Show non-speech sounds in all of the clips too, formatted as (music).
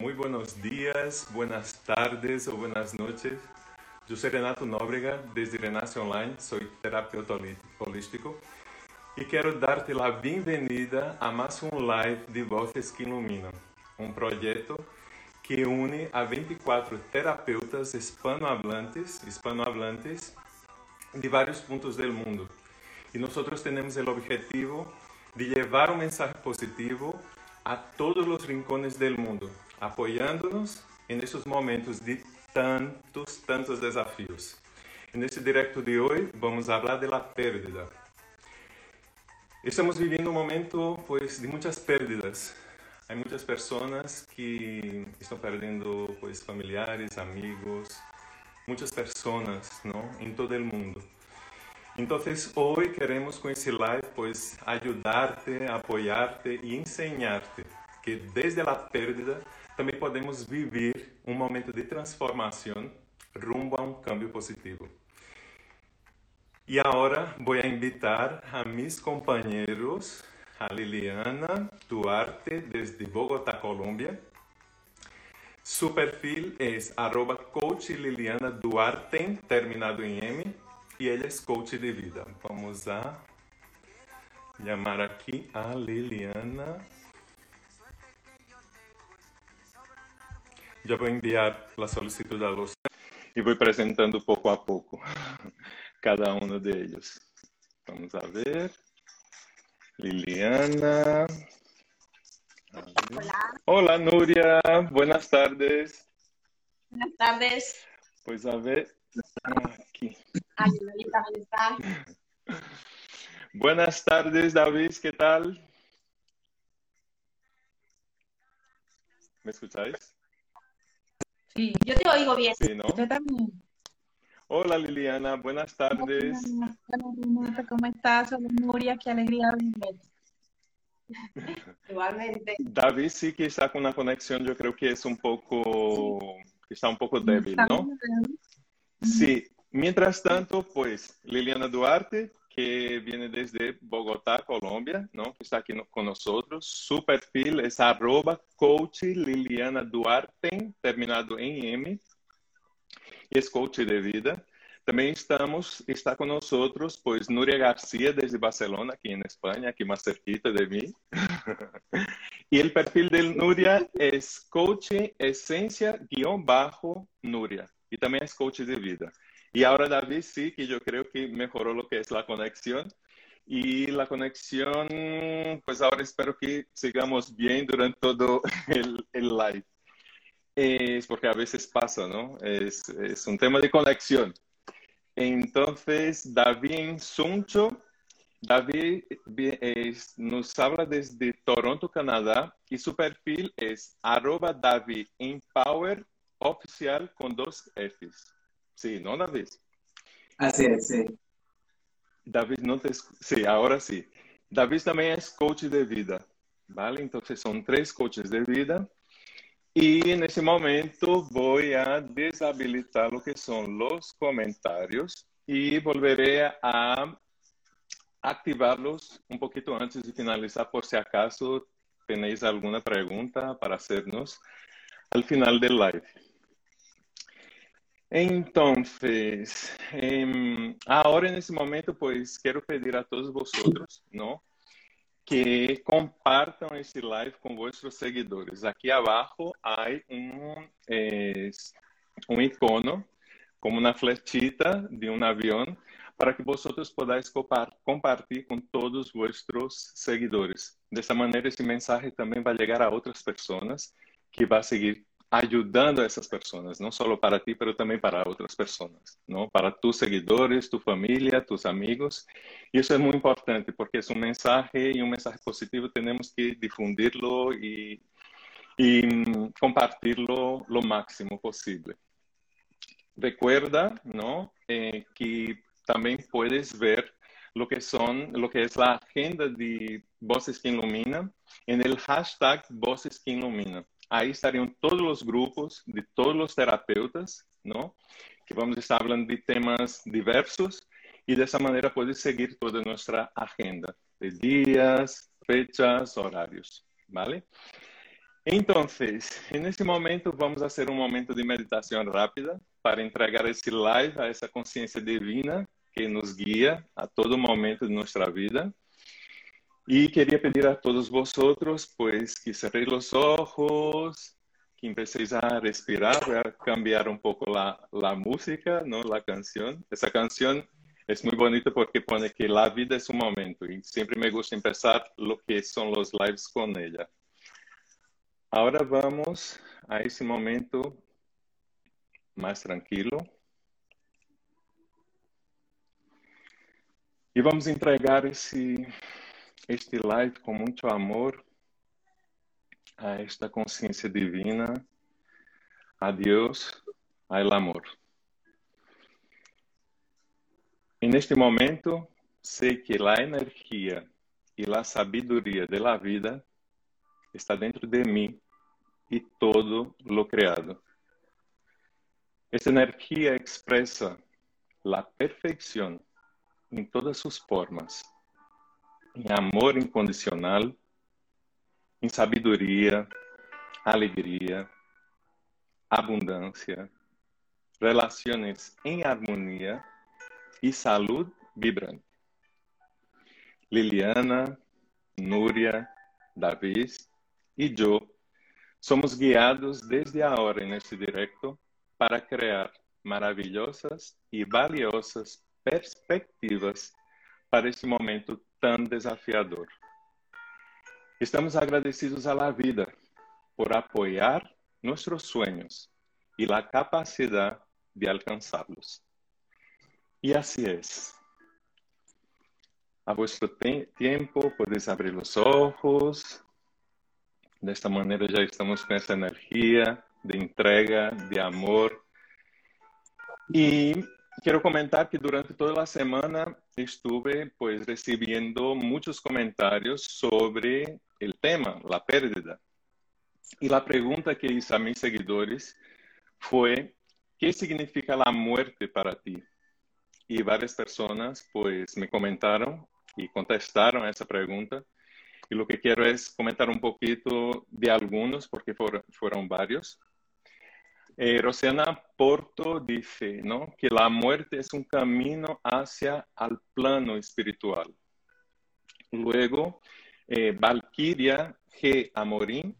Muy buenos días, buenas tardes o buenas noches. Yo soy Renato Nóbrega, desde Renace Online, soy terapeuta holístico e quero dar-te a bem-vinda a mais um live de Vozes que Iluminam, um projeto que une a 24 terapeutas hispanohablantes, hispanohablantes de vários pontos do mundo. E nós temos o objetivo de levar um mensagem positivo a todos os rincones do mundo, apoiando-nos nesses momentos de tantos, tantos desafios. Nesse direto de hoje, vamos falar da pérdida. Estamos vivendo um momento, pois, de muitas pérdidas. Há muitas pessoas que estão perdendo, pois, familiares, amigos, muitas pessoas, não, em todo o mundo. Então, hoje queremos com esse live, pois, ajudar-te, apoiar-te e ensinar-te que desde a perda também podemos viver um momento de transformação rumbo a um cambio positivo. E agora vou invitar a mis companheiros, a Liliana Duarte, desde Bogotá, Colômbia. Su perfil é arroba coach Liliana Duarte, terminado em M e ele é coach de vida. Vamos a chamar aqui a Liliana. Já vou enviar a solicitud a você e vou apresentando pouco a pouco (laughs) cada um deles. Vamos a ver. Liliana. Hola. Hola, Nuria. Buenas tardes. Buenas tardes. Pues a ver, aquí. También está. Buenas tardes, David, ¿qué tal? ¿Me escucháis? Sí, yo te oigo bien. Sí, ¿no? Yo también. Hola, Liliana, buenas tardes. Hola, ¿cómo estás? Hola, Nuria, qué alegría verte. (laughs) Igualmente. David sí que está con una conexión, yo creo que es un poco, está un poco débil, ¿no? Sí. Mientras tanto, pues Liliana Duarte, que viene desde Bogotá, Colombia, ¿no? Está aquí con nosotros. Su perfil es arroba coach Liliana Duarte, terminado en M, y es coach de vida. También estamos, está con nosotros, pues, Nuria García desde Barcelona, aquí en España, aquí más cerquita de mí. (laughs) y el perfil de Nuria es coach esencia guión bajo Nuria. Y también es coach de vida. Y ahora David sí, que yo creo que mejoró lo que es la conexión. Y la conexión, pues ahora espero que sigamos bien durante todo (laughs) el, el live. Es porque a veces pasa, ¿no? Es, es un tema de conexión. Entonces, David Suncho, David vi- es- nos habla desde Toronto, Canadá, y su perfil es arroba David Empower oficial con dos Fs. Sí, ¿no, David? Así es, sí. David no te... Sí, ahora sí. David también es coach de vida, ¿vale? Entonces son tres coaches de vida. Y en ese momento voy a deshabilitar lo que son los comentarios y volveré a activarlos un poquito antes de finalizar por si acaso tenéis alguna pregunta para hacernos al final del live. Entonces, em, ahora en ese momento, pues quiero pedir a todos vosotros, ¿no? Que compartam esse live com vuestros seguidores. Aqui abaixo há um, es, um icono, como uma flechita de um avião, para que vosotros podáis compa- compartir com todos vuestros seguidores. Dessa maneira, esse mensagem também vai chegar a outras pessoas que vai seguir ayudando a essas pessoas, não só para ti, pero também para outras pessoas, não? Para tus seguidores, tu família, tus amigos. Isso é muito importante porque é um mensagem e um mensagem positivo temos que difundirlo e, e compartilhá-lo lo máximo possível. Recuerda, ¿no? Eh, que también puedes ver lo que son, lo que es la agenda de Voces que Iluminan en el hashtag Voces que Iluminan. Ahí estarían todos los grupos de todos los terapeutas, ¿no? Que vamos a estar hablando de temas diversos y de esa manera puedes seguir toda nuestra agenda de días, fechas, horarios, ¿vale? Entonces, en este momento vamos a hacer un momento de meditación rápida para entregar esse live a essa consciência divina que nos guia a todo momento de nossa vida. E queria pedir a todos vosotros, pues, que cerréis os ojos, que empecéis a respirar, a cambiar um pouco a, a música, não, a canção. Essa canção é muito bonita porque pone que a vida é um momento e sempre me gusta começar o que são os lives com ela. Agora vamos a esse momento mais tranquilo. E vamos entregar esse, este live com muito amor a esta consciência divina, a Deus, ao amor. E neste momento, sei que a energia e a sabedoria da vida está dentro de mim e todo lo criado. Esta energia expressa a perfeição em todas suas formas, em amor incondicional, em sabedoria, alegria, abundância, relações em harmonia e saúde vibrante. Liliana, Núria, Davi e eu somos guiados desde a hora neste directo para criar maravilhosas e valiosas perspectivas para este momento tão desafiador. Estamos agradecidos à vida por apoiar nossos sonhos e a capacidade de alcançá-los. E assim é. A vuestro tempo, podeis abrir os olhos. Desta maneira já estamos com essa energia de entrega, de amor. E quero comentar que durante toda a semana estuve pues recibiendo muchos comentarios sobre el tema, la pérdida. Y la pregunta que hice a mis seguidores fue, ¿qué significa la muerte para ti? Y varias personas pues me comentaron y contestaron a esa pregunta. Y lo que quiero es comentar un poquito de algunos, porque fueron, fueron varios. Eh, Rosiana Porto dice ¿no? que la muerte es un camino hacia el plano espiritual. Luego, eh, Valkyria G. Amorim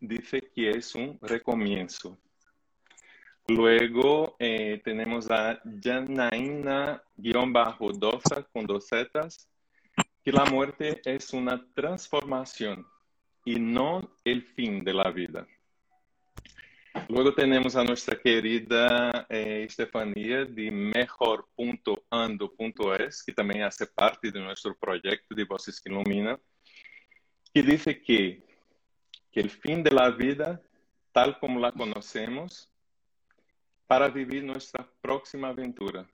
dice que es un recomienzo. Luego eh, tenemos a Janaína-Dosa con dos zetas, que la muerte es una transformación y no el fin de la vida. Luego tenemos a nuestra querida eh, de mejor.ando.es, que también hace parte de nuestro proyecto de Voces que Ilumina, que dice que, que de la vida, tal como la conocemos, para vivir nuestra próxima aventura.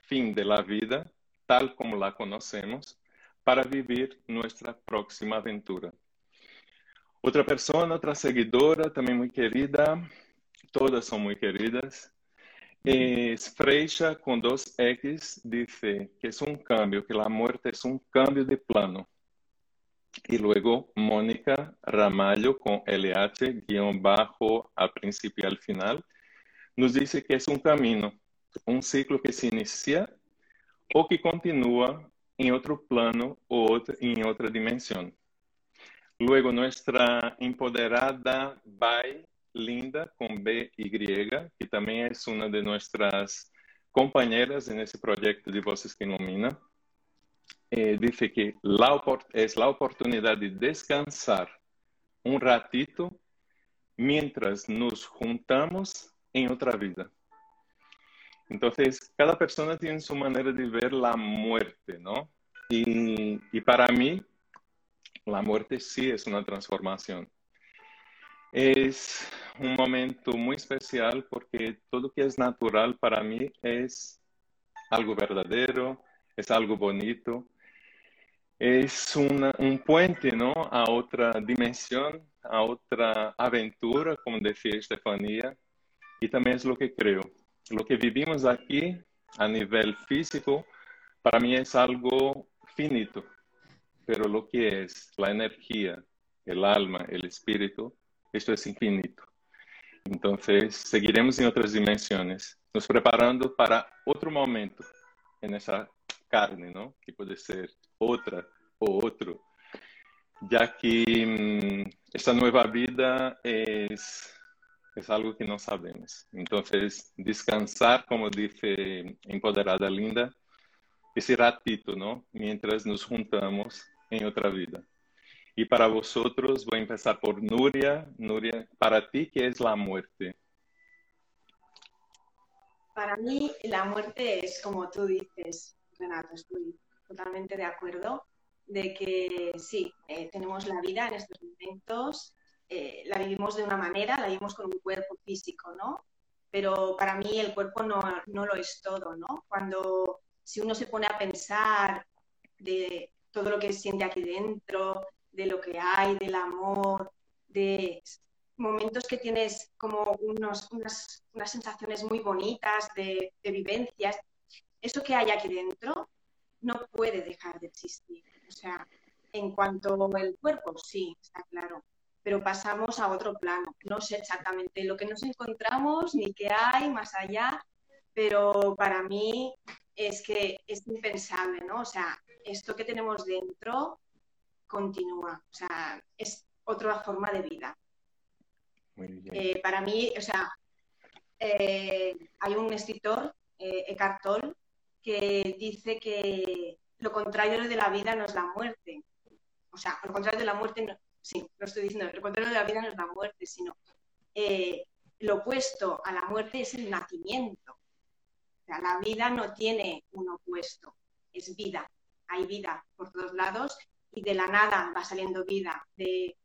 Fin de la vida, tal como la conocemos, para vivir nuestra próxima aventura. Outra pessoa, outra seguidora, também muito querida, todas são muito queridas. Es Freixa com dois X dice que é um cambio, que a morte é um cambio de plano. E luego Mónica Ramalho com LH, guião bajo, a princípio e al final, nos dice que é um caminho, um ciclo que se inicia ou que continua em outro plano ou em outra dimensão. Luego nuestra empoderada Bai Linda con BY, que también es una de nuestras compañeras en ese proyecto de Voces que Ilumina, eh, dice que la, es la oportunidad de descansar un ratito mientras nos juntamos en otra vida. Entonces, cada persona tiene su manera de ver la muerte, ¿no? Y, y para mí, la muerte sí es una transformación. Es un momento muy especial porque todo que es natural para mí es algo verdadero, es algo bonito, es un puente ¿no? a otra dimensión, a otra aventura, como decía Estefanía, y también es lo que creo. Lo que vivimos aquí a nivel físico, para mí es algo finito pero lo que es la energía, el alma, el espíritu, esto es infinito. Entonces, seguiremos en otras dimensiones, nos preparando para otro momento en esa carne, ¿no? Que puede ser otra o otro, ya que mm, esta nueva vida es, es algo que no sabemos. Entonces, descansar, como dice Empoderada Linda, ese ratito, ¿no? Mientras nos juntamos en otra vida. Y para vosotros voy a empezar por Nuria. Nuria, para ti, ¿qué es la muerte? Para mí, la muerte es como tú dices, Renato, estoy totalmente de acuerdo de que sí, eh, tenemos la vida en estos momentos, eh, la vivimos de una manera, la vivimos con un cuerpo físico, ¿no? Pero para mí el cuerpo no, no lo es todo, ¿no? Cuando si uno se pone a pensar de todo lo que siente aquí dentro, de lo que hay, del amor, de momentos que tienes como unos, unas, unas, sensaciones muy bonitas de, de, vivencias, eso que hay aquí dentro no puede dejar de existir. O sea, en cuanto al cuerpo, sí, está claro, pero pasamos a otro plano. No sé exactamente lo que nos encontramos ni qué hay más allá, pero para mí es que es impensable, ¿no? O sea, esto que tenemos dentro continúa, o sea, es otra forma de vida. Eh, para mí, o sea, eh, hay un escritor, eh, Eckhart Tolle, que dice que lo contrario de la vida no es la muerte. O sea, lo contrario de la muerte, no, sí, lo estoy diciendo, lo contrario de la vida no es la muerte, sino eh, lo opuesto a la muerte es el nacimiento. O sea, la vida no tiene un opuesto, es vida. Hay vida por todos lados y de la nada va saliendo vida. De,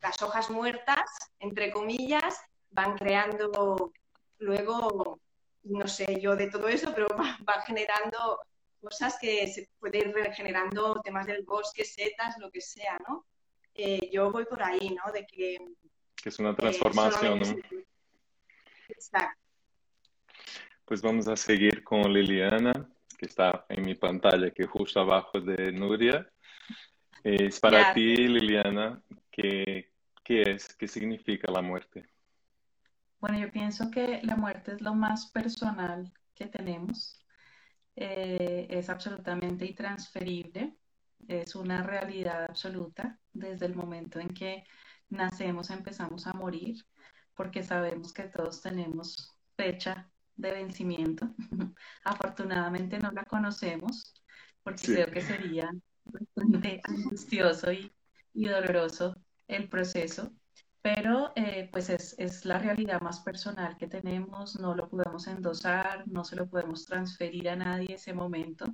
las hojas muertas, entre comillas, van creando luego, no sé yo de todo eso, pero (laughs) va, generando cosas que se puede ir regenerando, temas del bosque, setas, lo que sea, ¿no? Eh, yo voy por ahí, ¿no? De que... Que es una transformación, ¿no? Exacto. Pues vamos a seguir con Liliana, que está en mi pantalla, que justo abajo de Nuria. Es para ti, Liliana, ¿qué, ¿qué es? ¿Qué significa la muerte? Bueno, yo pienso que la muerte es lo más personal que tenemos. Eh, es absolutamente intransferible, es una realidad absoluta desde el momento en que nacemos empezamos a morir, porque sabemos que todos tenemos fecha de vencimiento. (laughs) Afortunadamente no la conocemos porque creo que sería bastante (laughs) angustioso y, doloroso el proceso, pero eh, pues es, es, la realidad más personal que tenemos, no lo podemos endosar, no se lo podemos transferir a nadie ese momento.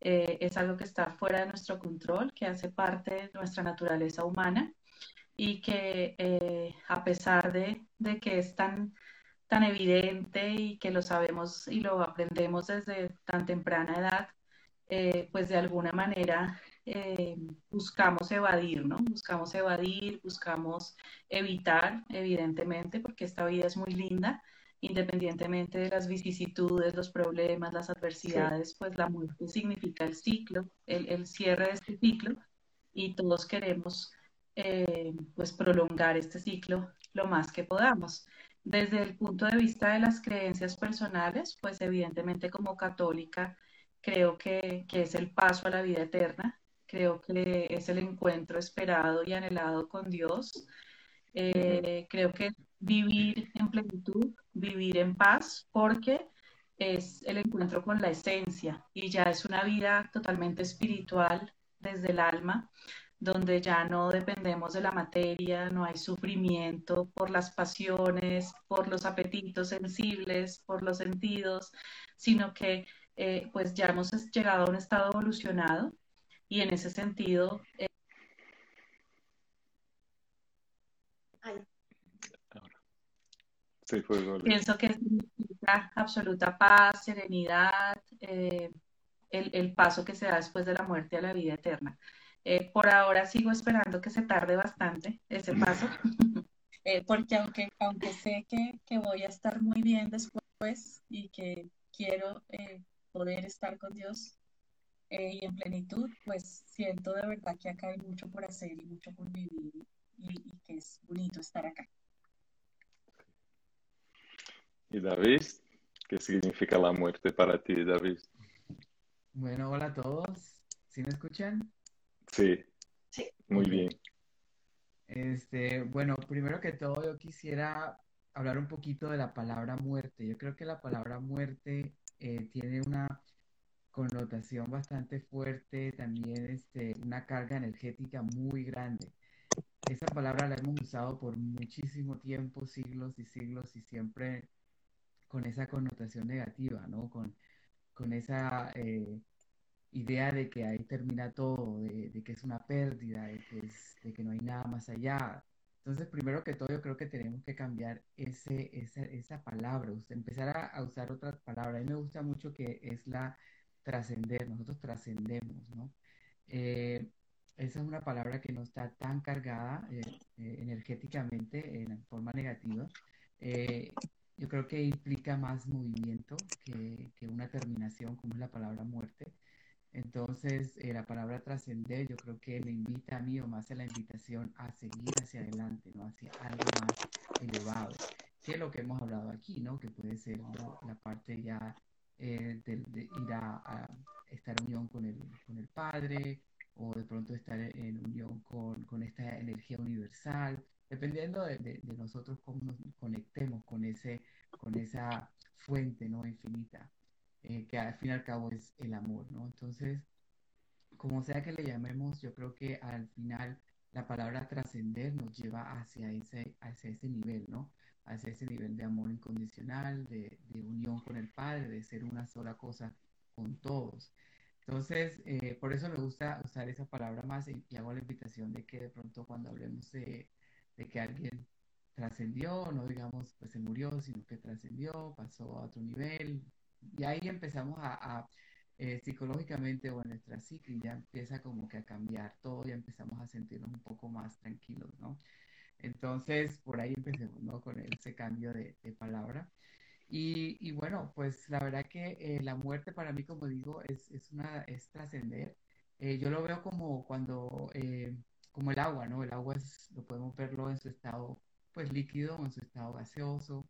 Eh, es algo que está fuera de nuestro control, que hace parte de nuestra naturaleza humana y que eh, a pesar de, de que es tan tan evidente y que lo sabemos y lo aprendemos desde tan temprana edad, eh, pues de alguna manera eh, buscamos evadir, ¿no? Buscamos evadir, buscamos evitar, evidentemente, porque esta vida es muy linda, independientemente de las vicisitudes, los problemas, las adversidades, pues la muerte significa el ciclo, el, el, cierre de este ciclo, y todos queremos eh, pues prolongar este ciclo lo más que podamos. Desde el punto de vista de las creencias personales, pues evidentemente como católica creo que, es el paso a la vida eterna, creo que es el encuentro esperado y anhelado con Dios. Eh, creo que vivir en plenitud, vivir en paz, porque es el encuentro con la esencia y ya es una vida totalmente espiritual desde el alma donde ya no dependemos de la materia, no hay sufrimiento por las pasiones, por los apetitos sensibles, por los sentidos, sino que eh, pues ya hemos llegado a un estado evolucionado y en ese sentido... Eh, pienso que significa absoluta paz, serenidad, eh, el, el paso que se da después de la muerte a la vida eterna. Eh, por ahora sigo esperando que se tarde bastante ese paso, (laughs) eh, porque aunque, aunque sé que, que, voy a estar muy bien después y que quiero eh, poder estar con Dios y en plenitud, pues siento de verdad que acá hay mucho por hacer y mucho por vivir. y, que es bonito estar acá. ¿Y David? ¿Qué significa la muerte para ti, David? Bueno, hola a todos. ¿Sí me escuchan? Sí. Sí. Muy bien. Este, bueno, primero que todo yo quisiera hablar un poquito de la palabra muerte. Yo creo que la palabra muerte eh, tiene una connotación bastante fuerte, también este, una carga energética muy grande. Esa palabra la hemos usado por muchísimo tiempo, siglos y siglos, y siempre con esa connotación negativa, ¿no? Con, con esa eh, idea de que ahí termina todo, de, que es una pérdida, de que, no hay nada más allá. Entonces, primero que todo, yo creo que tenemos que cambiar ese, esa, esa palabra, empezar a, usar otra palabra. A mí me gusta mucho que es la trascender, nosotros trascendemos, ¿no? Eh, esa es una palabra que no está tan cargada eh, eh, energéticamente en forma negativa. yo creo que implica más movimiento que, que, una terminación, como es la palabra muerte. Entonces, la palabra trascender yo creo que me invita a mí o más a la invitación a seguir hacia adelante, ¿no? Hacia algo más elevado, que es lo que hemos hablado aquí, ¿no? Que puede ser la parte ya eh, de, ir a, estar en unión con el, con el Padre o de pronto estar en unión con, con esta energía universal, dependiendo de, de, nosotros cómo nos conectemos con, ese, con esa fuente ¿no? infinita, eh, que al fin y al cabo es el amor. ¿no? Entonces, como sea que le llamemos, yo creo que al final la palabra trascender nos lleva hacia ese, hacia ese nivel, ¿no? hacia ese nivel de amor incondicional, de, unión con el Padre, de ser una sola cosa con todos. Entonces, eh, por eso me gusta usar esa palabra más y, hago la invitación de que de pronto cuando hablemos de, que alguien trascendió, no digamos pues se murió, sino que trascendió, pasó a otro nivel, y ahí empezamos a, eh, psicológicamente o en nuestra psique ya empieza como que a cambiar todo, y empezamos a sentirnos un poco más tranquilos, ¿no? Entonces, por ahí empecemos, ¿no? Con ese cambio de, palabra. Y, bueno, pues la verdad que eh, la muerte para mí, como digo, es, es una, es trascender. Eh, yo lo veo como cuando, eh, como el agua, ¿no? El agua es, lo podemos verlo en su estado, pues líquido, en su estado gaseoso.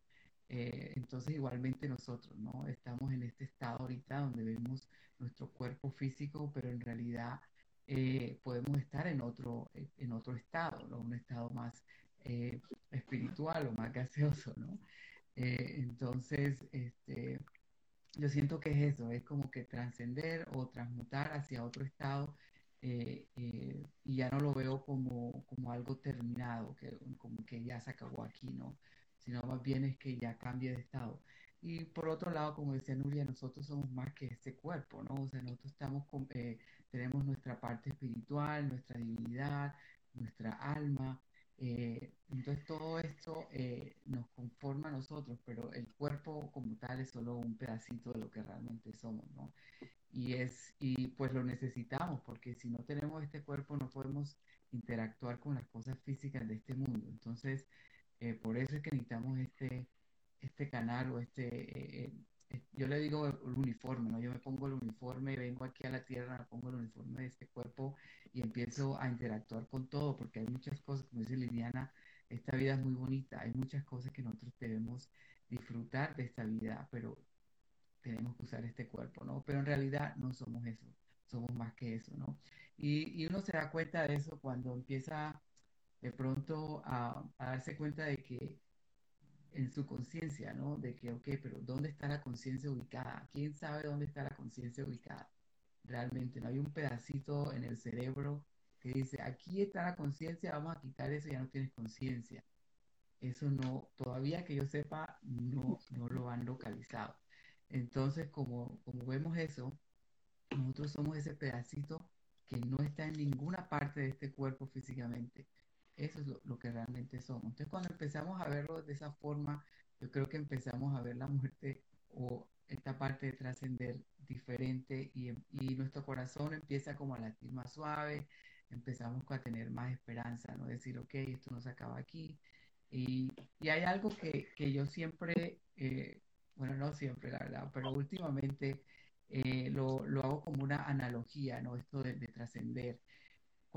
Entonces, igualmente nosotros, ¿no? Estamos en este estado ahorita donde vemos nuestro cuerpo físico, pero en realidad podemos estar en otro, en otro estado, ¿no? Un estado más eh, espiritual o más gaseoso, ¿no? Eh, entonces, este, yo siento que es eso, es como que trascender o transmutar hacia otro estado eh, y ya no lo veo como, como algo terminado, que, como que ya se acabó aquí, ¿no? Sino más bien es que ya cambie de estado. Y por otro lado, como decía Nuria, nosotros somos más que este cuerpo, ¿no? O sea, nosotros estamos tenemos nuestra parte espiritual, nuestra divinidad, nuestra alma, eh, entonces todo esto eh, nos conforma a nosotros, pero el cuerpo como tal es solo un pedacito de lo que realmente somos, ¿no? Y, es, y pues lo necesitamos, porque si no tenemos este cuerpo no podemos interactuar con las cosas físicas de este mundo. Entonces, eh, por eso es que necesitamos este, este canal o este, yo le digo el uniforme, ¿no? Yo me pongo el uniforme, vengo aquí a la tierra, me pongo el uniforme de este cuerpo y empiezo a interactuar con todo, porque hay muchas cosas, como dice Liliana, esta vida es muy bonita, hay muchas cosas que nosotros debemos disfrutar de esta vida, pero tenemos que usar este cuerpo, ¿no? Pero en realidad no somos eso, somos más que eso, ¿no? Y, y uno se da cuenta de eso cuando empieza de pronto a, darse cuenta de que en su conciencia, ¿no? De que, ok, pero ¿dónde está la conciencia ubicada? ¿Quién sabe dónde está la conciencia ubicada? Realmente, no hay un pedacito en el cerebro que dice, aquí está la conciencia, vamos a quitar eso, ya no tienes conciencia. Eso no, todavía que yo sepa, no, no lo han localizado. Entonces, como, como vemos eso, nosotros somos ese pedacito que no está en ninguna parte de este cuerpo físicamente. Eso es lo, que realmente somos. Entonces, cuando empezamos a verlo de esa forma, yo creo que empezamos a ver la muerte o esta parte de trascender diferente y, y, nuestro corazón empieza como a latir más suave, empezamos a tener más esperanza, ¿no? Decir, ok, esto no se acaba aquí. Y, y hay algo que, que yo siempre, eh, bueno, no siempre, la verdad, pero últimamente eh, lo, lo, hago como una analogía, ¿no? Esto de trascender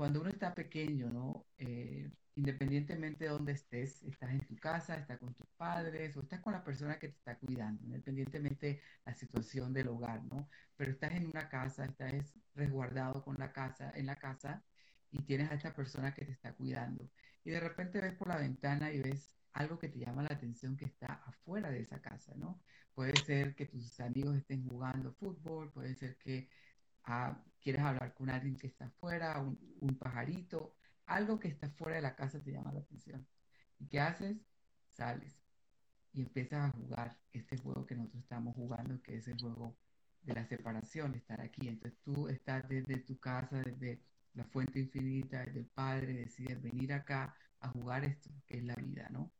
cuando uno está pequeño, ¿no? Eh, independientemente de dónde estés, estás en tu casa, estás con tus padres o estás con la persona que te está cuidando, independientemente de la situación del hogar, ¿no? Pero estás en una casa, estás resguardado con la casa, en la casa y tienes a esta persona que te está cuidando. Y de repente ves por la ventana y ves algo que te llama la atención que está afuera de esa casa, ¿no? Puede ser que tus amigos estén jugando fútbol, puede ser que ah, quieres hablar con alguien que está afuera, un, pajarito, algo que está fuera de la casa te llama la atención. ¿Y qué haces? Sales y empiezas a jugar este juego que nosotros estamos jugando, que es el juego de la separación, estar aquí. Entonces tú estás desde tu casa, desde la fuente infinita, desde el Padre, decides venir acá a jugar esto, que es la vida, ¿no?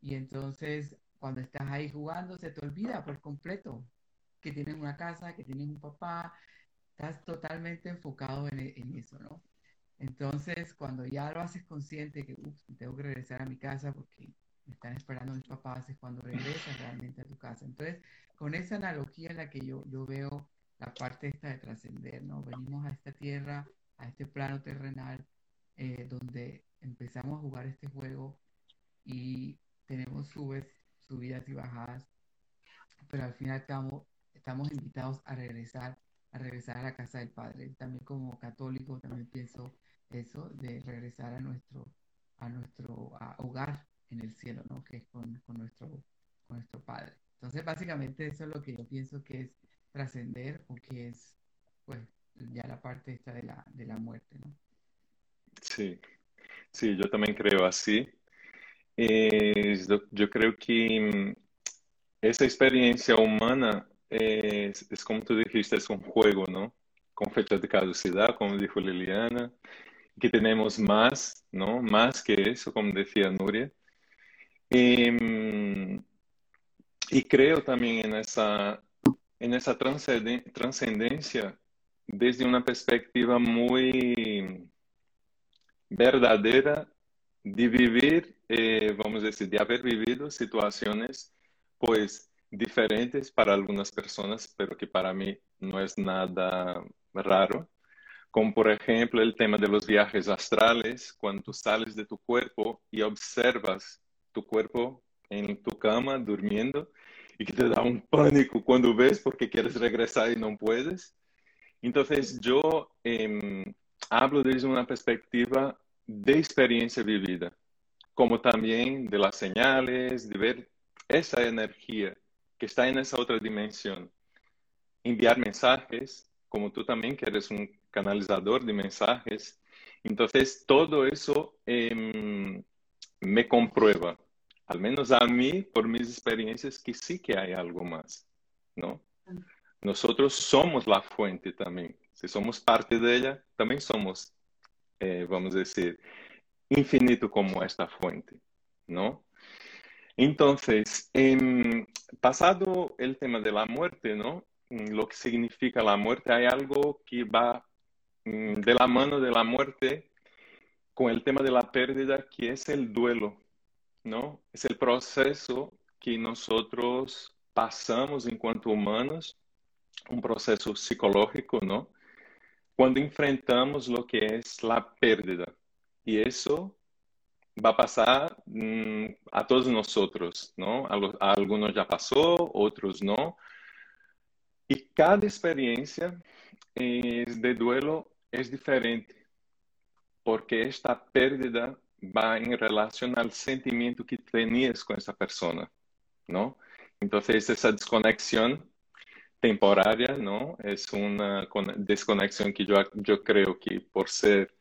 Y entonces cuando estás ahí jugando se te olvida por completo que tienes una casa, que tienes un papá, estás totalmente enfocado en, en eso, ¿no? Entonces, cuando ya lo haces consciente que, ups, tengo que regresar a mi casa porque me están esperando mis papás, es cuando regresas realmente a tu casa. Entonces, con esa analogía en la que yo, yo veo la parte esta de trascender, ¿no? Venimos a esta tierra, a este plano terrenal, eh, donde empezamos a jugar este juego y tenemos subes, subidas y bajadas, pero al final estamos, estamos invitados a regresar, a regresar a la casa del Padre. También como católico también pienso eso de regresar a nuestro, a nuestro hogar en el cielo, ¿no? Que es con, con, nuestro, con nuestro Padre. Entonces, básicamente eso es lo que yo pienso que es trascender o que es, pues, ya la parte esta de la, de la muerte, ¿no? Sí, sí, yo también creo así. Eh, yo creo que mm, esa experiencia humana es, es, como tú dijiste, es un juego, ¿no? Con fecha de caducidad, como dijo Liliana, que tenemos más, ¿no? Más que eso, como decía Nuria. Em, y creo también en esa, en esa trascendencia desde una perspectiva muy verdadera de vivir, eh, vamos a decir, de haber vivido situaciones, pues, diferentes para algunas personas, pero que para mí no es nada raro como por ejemplo el tema de los viajes astrales, cuando sales de tu cuerpo y observas tu cuerpo en tu cama durmiendo y que te da un pánico cuando ves porque quieres regresar y no puedes. Entonces yo eh, hablo desde una perspectiva de experiencia vivida, como también de las señales, de ver esa energía que está en esa otra dimensión. Enviar mensajes, como tú también que eres un canalizador de mensajes. Entonces, todo eso eh, me comprueba, al menos a mí, por mis experiencias, que sí que hay algo más, ¿no? Nosotros somos la fuente también. Si somos parte de ella, también somos, eh, vamos a decir, infinito como esta fuente, ¿no? Entonces, eh, pasado el tema de la muerte, ¿no? Lo que significa la muerte, hay algo que va Mm, de la mano de la muerte con el tema de la pérdida, que es el duelo, ¿no? Es el proceso que nosotros pasamos en cuanto humanos, un proceso psicológico, ¿no? Cuando enfrentamos lo que es la pérdida. Y eso va a pasar mmm, a todos nosotros, ¿no? A, algunos ya pasó, otros no. Y cada experiencia es de duelo es diferente, porque esta pérdida va en relación al sentimiento que tenías con esa persona, ¿no? Entonces, esa desconexión temporaria, ¿no? Es una desconexión que yo, yo creo que por ser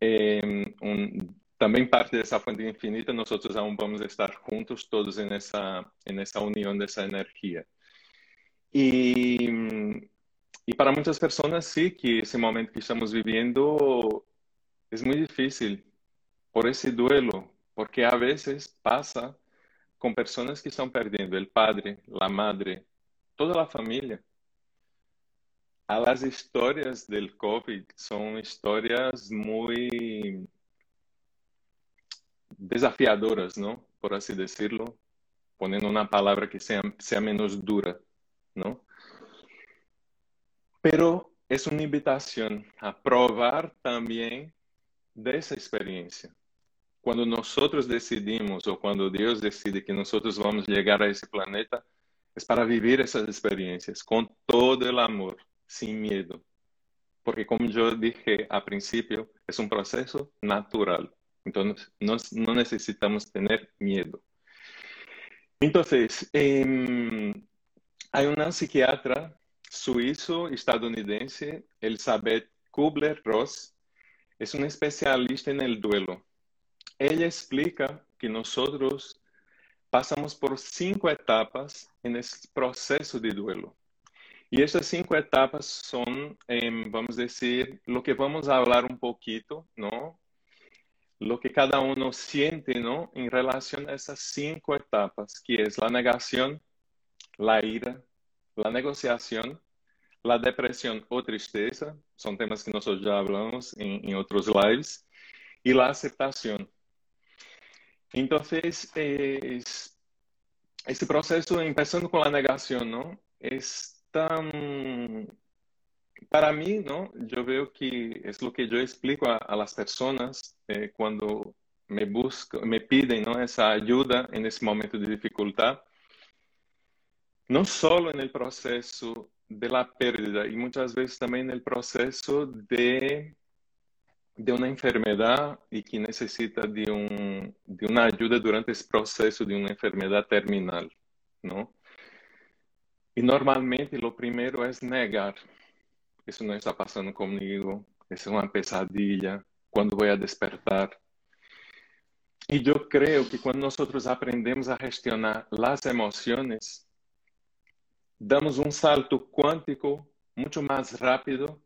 eh, un, también parte de esa fuente infinita, nosotros aún vamos a estar juntos todos en esa, en esa unión de esa energía. Y y para muchas personas sí que ese momento que estamos viviendo es muy difícil por ese duelo, porque a veces pasa con personas que están perdiendo el padre, la madre, toda la familia. A las historias del COVID son historias muy desafiadoras, ¿no? Por así decirlo, poniendo una palabra que sea, sea menos dura, ¿no? Pero es una invitación a probar también de esa experiencia. Cuando nosotros decidimos o cuando Dios decide que nosotros vamos a llegar a ese planeta, es para vivir esas experiencias con todo el amor, sin miedo. Porque como yo dije al principio, es un proceso natural. Entonces, no, no necesitamos tener miedo. Entonces, eh, hay una psiquiatra suizo-estadounidense, Elizabeth Kubler-Ross, es una especialista en el duelo. Ella explica que nosotros pasamos por cinco etapas en este proceso de duelo. Y estas cinco etapas son, em, vamos a decir, lo que vamos a hablar un poquito, ¿no? Lo que cada uno siente, ¿no? En relación a esas cinco etapas, que es la negación, la ira, la negociación, la depresión o tristeza, son temas que nosotros ya hablamos en, otros lives, y la aceptación. Entonces, es, este proceso, empezando con la negación, ¿no? Es tan, para mí, ¿no? Yo veo que es lo que yo explico a, las personas eh, cuando me buscan, me piden, ¿no? Esa ayuda en ese momento de dificultad no solo en el proceso de la pérdida y muchas veces también en el proceso de, de una enfermedad y que necesita de, un, de una ayuda durante ese proceso de una enfermedad terminal, ¿no? Y normalmente lo primero es negar. Eso no está pasando conmigo, es una pesadilla, cuando voy a despertar. Y yo creo que cuando nosotros aprendemos a gestionar las emociones, damos um salto quântico muito mais rápido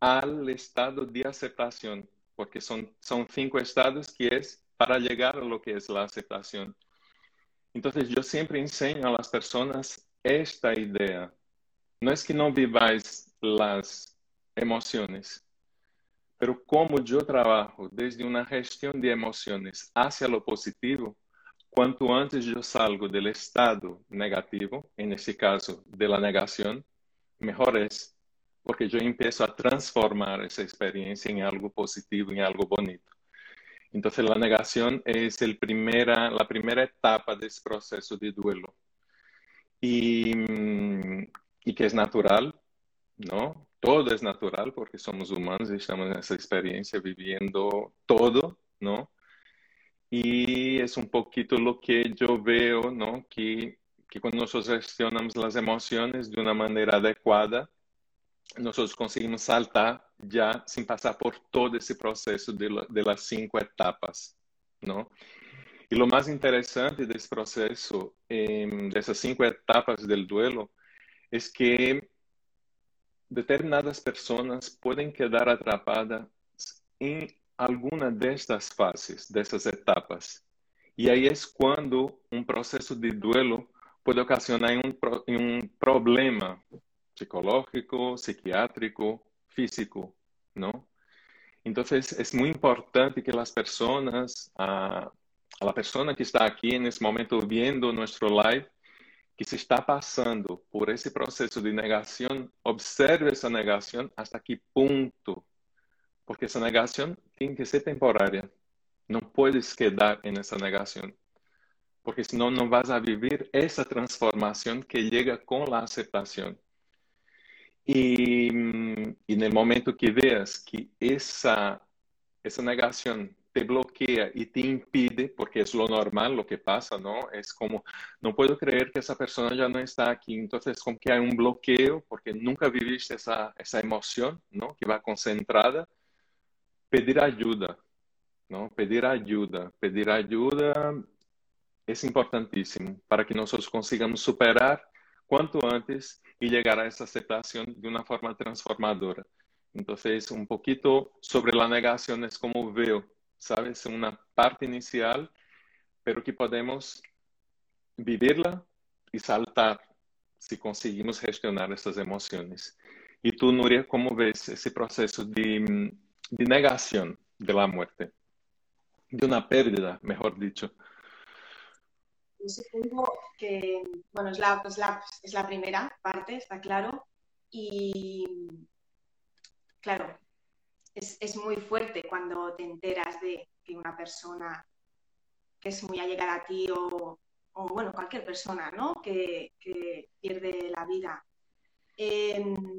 ao estado de aceitação, porque são, são cinco estados que é para chegar a lo que é a aceitação. Então, eu sempre ensino a las pessoas esta ideia. Não é que não viváis as emoções, pero como eu trabalho desde uma gestão de emoções hacia lo positivo, Cuanto antes yo salgo del estado negativo, en este caso de la negación, mejor es, porque yo empiezo a transformar esa experiencia en algo positivo, en algo bonito. Entonces la negación es el primera, la primera etapa de ese proceso de duelo. Y, y que es natural, ¿no? Todo es natural porque somos humanos y estamos en esa experiencia viviendo todo, ¿no? Y es un poquito lo que yo veo, ¿no? Que, que cuando nosotros gestionamos las emociones de una manera adecuada, nosotros conseguimos saltar ya sin pasar por todo ese proceso de, las cinco etapas, ¿no? Y lo más interesante de ese proceso, eh, de esas cinco etapas del duelo, es que determinadas personas pueden quedar atrapadas en alguna destas fases, dessas etapas. E aí é quando um processo de duelo pode ocasionar um, um problema psicológico, psiquiátrico, físico, não? Então, é muito importante que as pessoas, a, a pessoa que está aqui nesse momento vendo nosso live, que se está passando por esse processo de negação, observe essa negação até que ponto porque esa negación tiene que ser temporaria. No puedes quedar en esa negación, porque si no, no vas a vivir esa transformación que llega con la aceptación. Y, y en el momento que veas que esa, esa negación te bloquea y te impide, porque es lo normal lo que pasa, ¿no? Es como, no puedo creer que esa persona ya no está aquí, entonces como que hay un bloqueo porque nunca viviste esa, esa emoción, ¿no? Que va concentrada pedir ajuda, não? Pedir ajuda, pedir ajuda é importantíssimo para que nós consigamos superar quanto antes e chegar a essa aceitação de uma forma transformadora. Então, um pouquinho sobre a negação é como veo, sabes, uma parte inicial, pero que podemos vivirla e saltar se conseguimos gestionar essas emoções. E tu, Núria, como vês esse processo de de negación de la muerte, de una pérdida, mejor dicho. Yo supongo que, bueno, es la, es la primera parte, está claro, y claro, es, es muy fuerte cuando te enteras de que una persona que es muy allegada a ti o, bueno, cualquier persona, ¿no? Que, que pierde la vida. Em,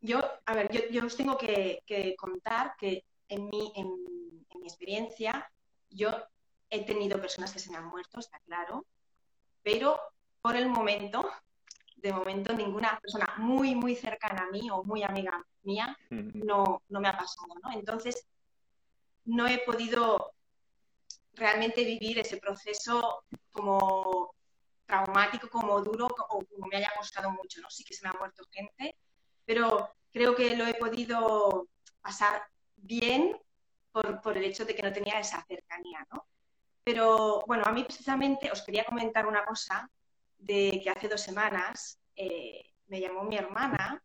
yo, a ver, yo, yo os tengo que, contar que en mi, en mi experiencia, yo he tenido personas que se me han muerto, está claro, pero por el momento, de momento, ninguna persona muy, muy cercana a mí o muy amiga mía no, no me ha pasado, ¿no? Entonces, no he podido realmente vivir ese proceso como traumático, como duro o como me haya costado mucho, ¿no? Sí que se me ha muerto gente, pero creo que lo he podido pasar bien por, por el hecho de que no tenía esa cercanía, ¿no? Pero bueno, a mí precisamente os quería comentar una cosa de que hace dos semanas eh, me llamó mi hermana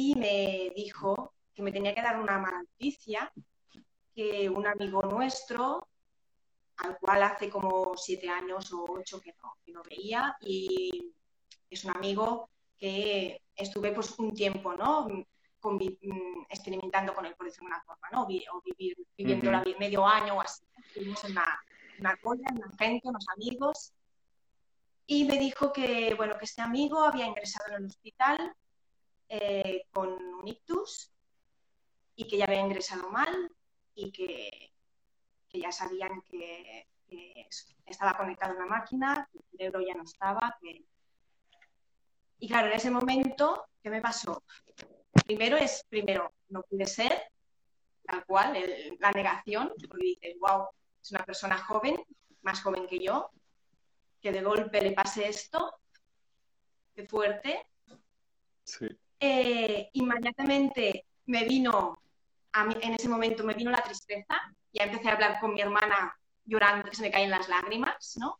y me dijo que me tenía que dar una mala noticia, que un amigo nuestro, al cual hace como siete años o ocho que no, que no veía, y es un amigo que estuve pues un tiempo, ¿no? Convi mm, experimentando con él, por decirlo de una forma, ¿no? O vivir, viviendo la vi- medio año o así. Estuvimos en una, una colla, una gente, unos amigos, y me dijo que, bueno, que este amigo había ingresado en el hospital eh, con un ictus y que ya había ingresado mal y que, que ya sabían que, estaba conectado a una máquina, que el cerebro ya no estaba. Y claro, en ese momento, ¿qué me pasó? Primero es, primero, no pude ser, tal cual, la negación, porque dices, wow, es una persona joven, más joven que yo, que de golpe le pase esto, qué fuerte. Sí. Eh, inmediatamente me vino, a mí, en ese momento me vino la tristeza, ya empecé a hablar con mi hermana llorando, que se me caen las lágrimas, ¿no?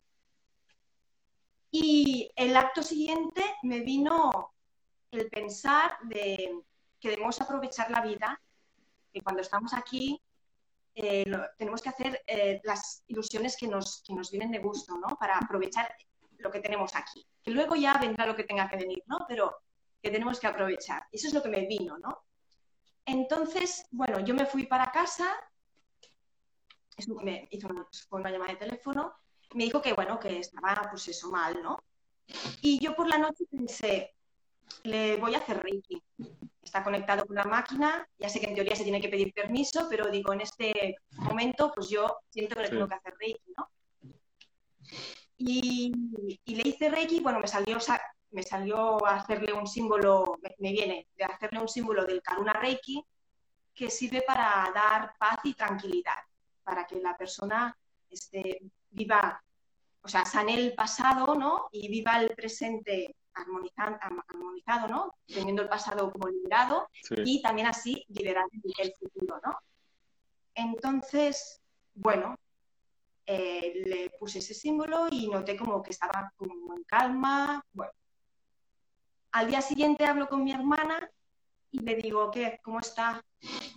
Y el acto siguiente me vino el pensar de que debemos aprovechar la vida, que cuando estamos aquí eh, tenemos que hacer eh, las ilusiones que nos, que nos vienen de gusto, ¿no? Para aprovechar lo que tenemos aquí. Que luego ya vendrá lo que tenga que venir, ¿no? Pero que tenemos que aprovechar. Eso es lo que me vino, ¿no? Entonces, bueno, yo me fui para casa, me hizo una, llamada de teléfono, me dijo que, bueno, que estaba, pues eso, mal, ¿no? Y yo por la noche pensé, le voy a hacer Reiki. Está conectado con la máquina, ya sé que en teoría se tiene que pedir permiso, pero digo, en este momento, pues yo siento que le tengo que hacer Reiki, ¿no? Y, y le hice Reiki, bueno, me salió, sa- me salió a hacerle un símbolo, me, viene de hacerle un símbolo del Karuna Reiki, que sirve para dar paz y tranquilidad, para que la persona este, viva, o sea, sane el pasado, ¿no? Y viva el presente armonizado, ¿no? Teniendo el pasado como liberado Sí. y también así liberar el- el futuro, ¿no? Entonces, bueno, eh, le puse ese símbolo y noté como que estaba como en calma. Bueno, al día siguiente hablo con mi hermana y le digo, ¿qué? ¿Cómo está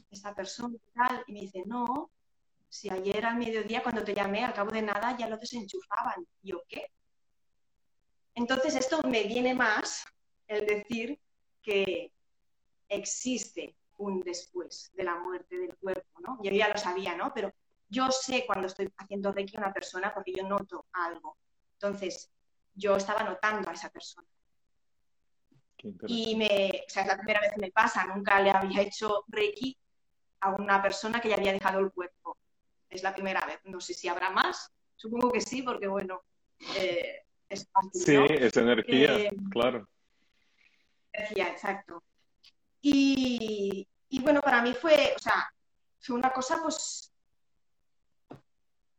esta persona? y tal? Y me dice, no, si ayer al mediodía cuando te llamé, al cabo de nada, ya lo desenchufaban. Y yo, ¿qué? Entonces esto me viene más el decir que existe un después de la muerte del cuerpo, ¿no? Yo ya lo sabía, ¿no? Pero yo sé cuando estoy haciendo Reiki a una persona porque yo noto algo. Entonces, yo estaba notando a esa persona. Y me, o sea, es la primera vez que me pasa, nunca le había hecho Reiki a una persona que ya había dejado el cuerpo. Es la primera vez. No sé si habrá más, supongo que sí, porque bueno, eh, es fácil, Sí, ¿no? es energía, Eh, claro. Energía, exacto. Y, y bueno, para mí fue, o sea, fue una cosa pues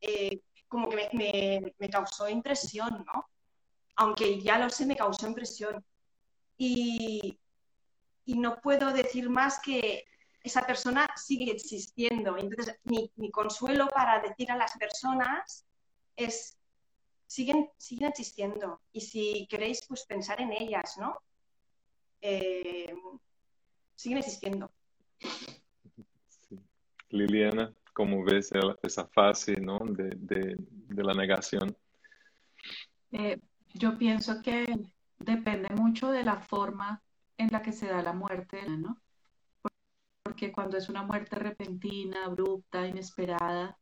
eh, como que me, me- me causó impresión, ¿no? Aunque ya lo sé, me causó impresión. Y, y no puedo decir más que esa persona sigue existiendo. Entonces, mi, mi consuelo para decir a las personas es, siguen, siguen existiendo. Y si queréis, pues pensar en ellas, ¿no? Eh, siguen existiendo. Sí. Liliana, ¿cómo ves el- esa fase, ¿no? de, de- de la negación? Eh, yo pienso que depende mucho de la forma en la que se da la muerte, ¿no? porque cuando es una muerte repentina, abrupta, inesperada,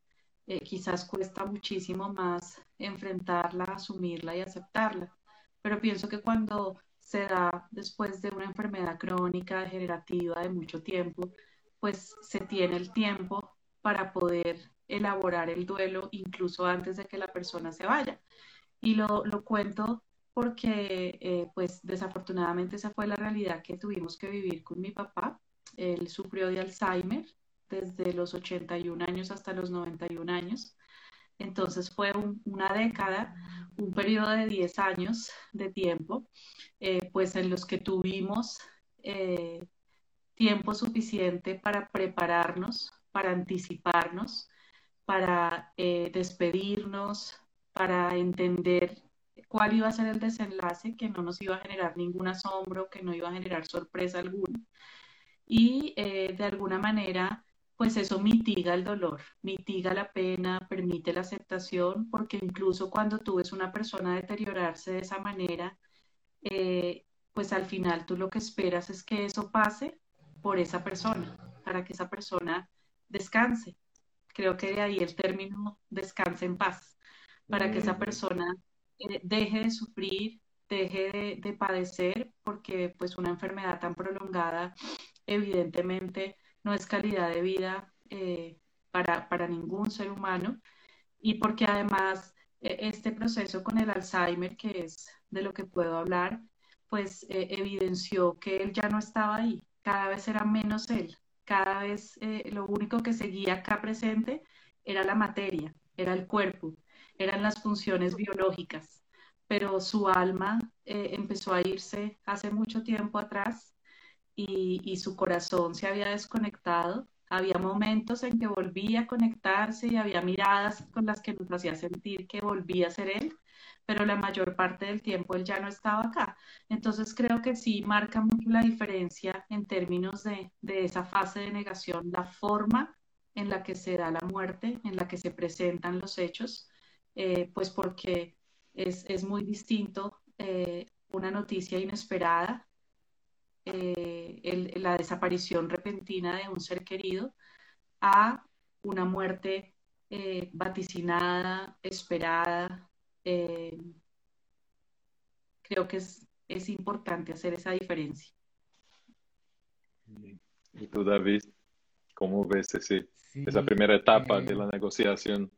eh, quizás cuesta muchísimo más enfrentarla, asumirla y aceptarla. Pero pienso que cuando se da después de una enfermedad crónica, degenerativa de mucho tiempo, pues se tiene el tiempo para poder elaborar el duelo incluso antes de que la persona se vaya. Y lo, lo cuento porque eh, pues desafortunadamente esa fue la realidad que tuvimos que vivir con mi papá. Él sufrió de Alzheimer desde los 81 años hasta los 91 años. Entonces fue una década, un periodo de 10 años de tiempo, eh, pues en los que tuvimos eh, tiempo suficiente para prepararnos, para anticiparnos, para despedirnos, para entender cuál iba a ser el desenlace, que no nos iba a generar ningún asombro, que no iba a generar sorpresa alguna. Y eh, de alguna manera, pues eso mitiga el dolor, mitiga la pena, permite la aceptación, porque incluso cuando tú ves una persona deteriorarse de esa manera, eh, pues al final tú lo que esperas es que eso pase por esa persona, para que esa persona descanse. Creo que de ahí el término descanse en paz, para que esa persona eh, deje de sufrir, deje de, padecer, porque pues una enfermedad tan prolongada evidentemente no es calidad de vida eh, para, para, ningún ser humano. Y porque además e, este proceso con el Alzheimer, que es de lo que puedo hablar, pues eh, evidenció que él ya no estaba ahí, cada vez era menos él, cada vez lo único que seguía acá presente era la materia, era el cuerpo, eran las funciones biológicas, pero su alma eh, empezó a irse hace mucho tiempo atrás y, su corazón se había desconectado. Había momentos en que volvía a conectarse y había miradas con las que nos hacía sentir que volvía a ser él, pero la mayor parte del tiempo él ya no estaba acá. Entonces creo que sí marca mucho la diferencia en términos de, de esa fase de negación, la forma en la que se da la muerte, en la que se presentan los hechos eh, pues porque es, muy distinto eh, una noticia inesperada, eh, la desaparición repentina de un ser querido, a una muerte vaticinada, esperada. creo que es, importante hacer esa diferencia. ¿Y tú, David, cómo ves esa primera etapa de la negociación?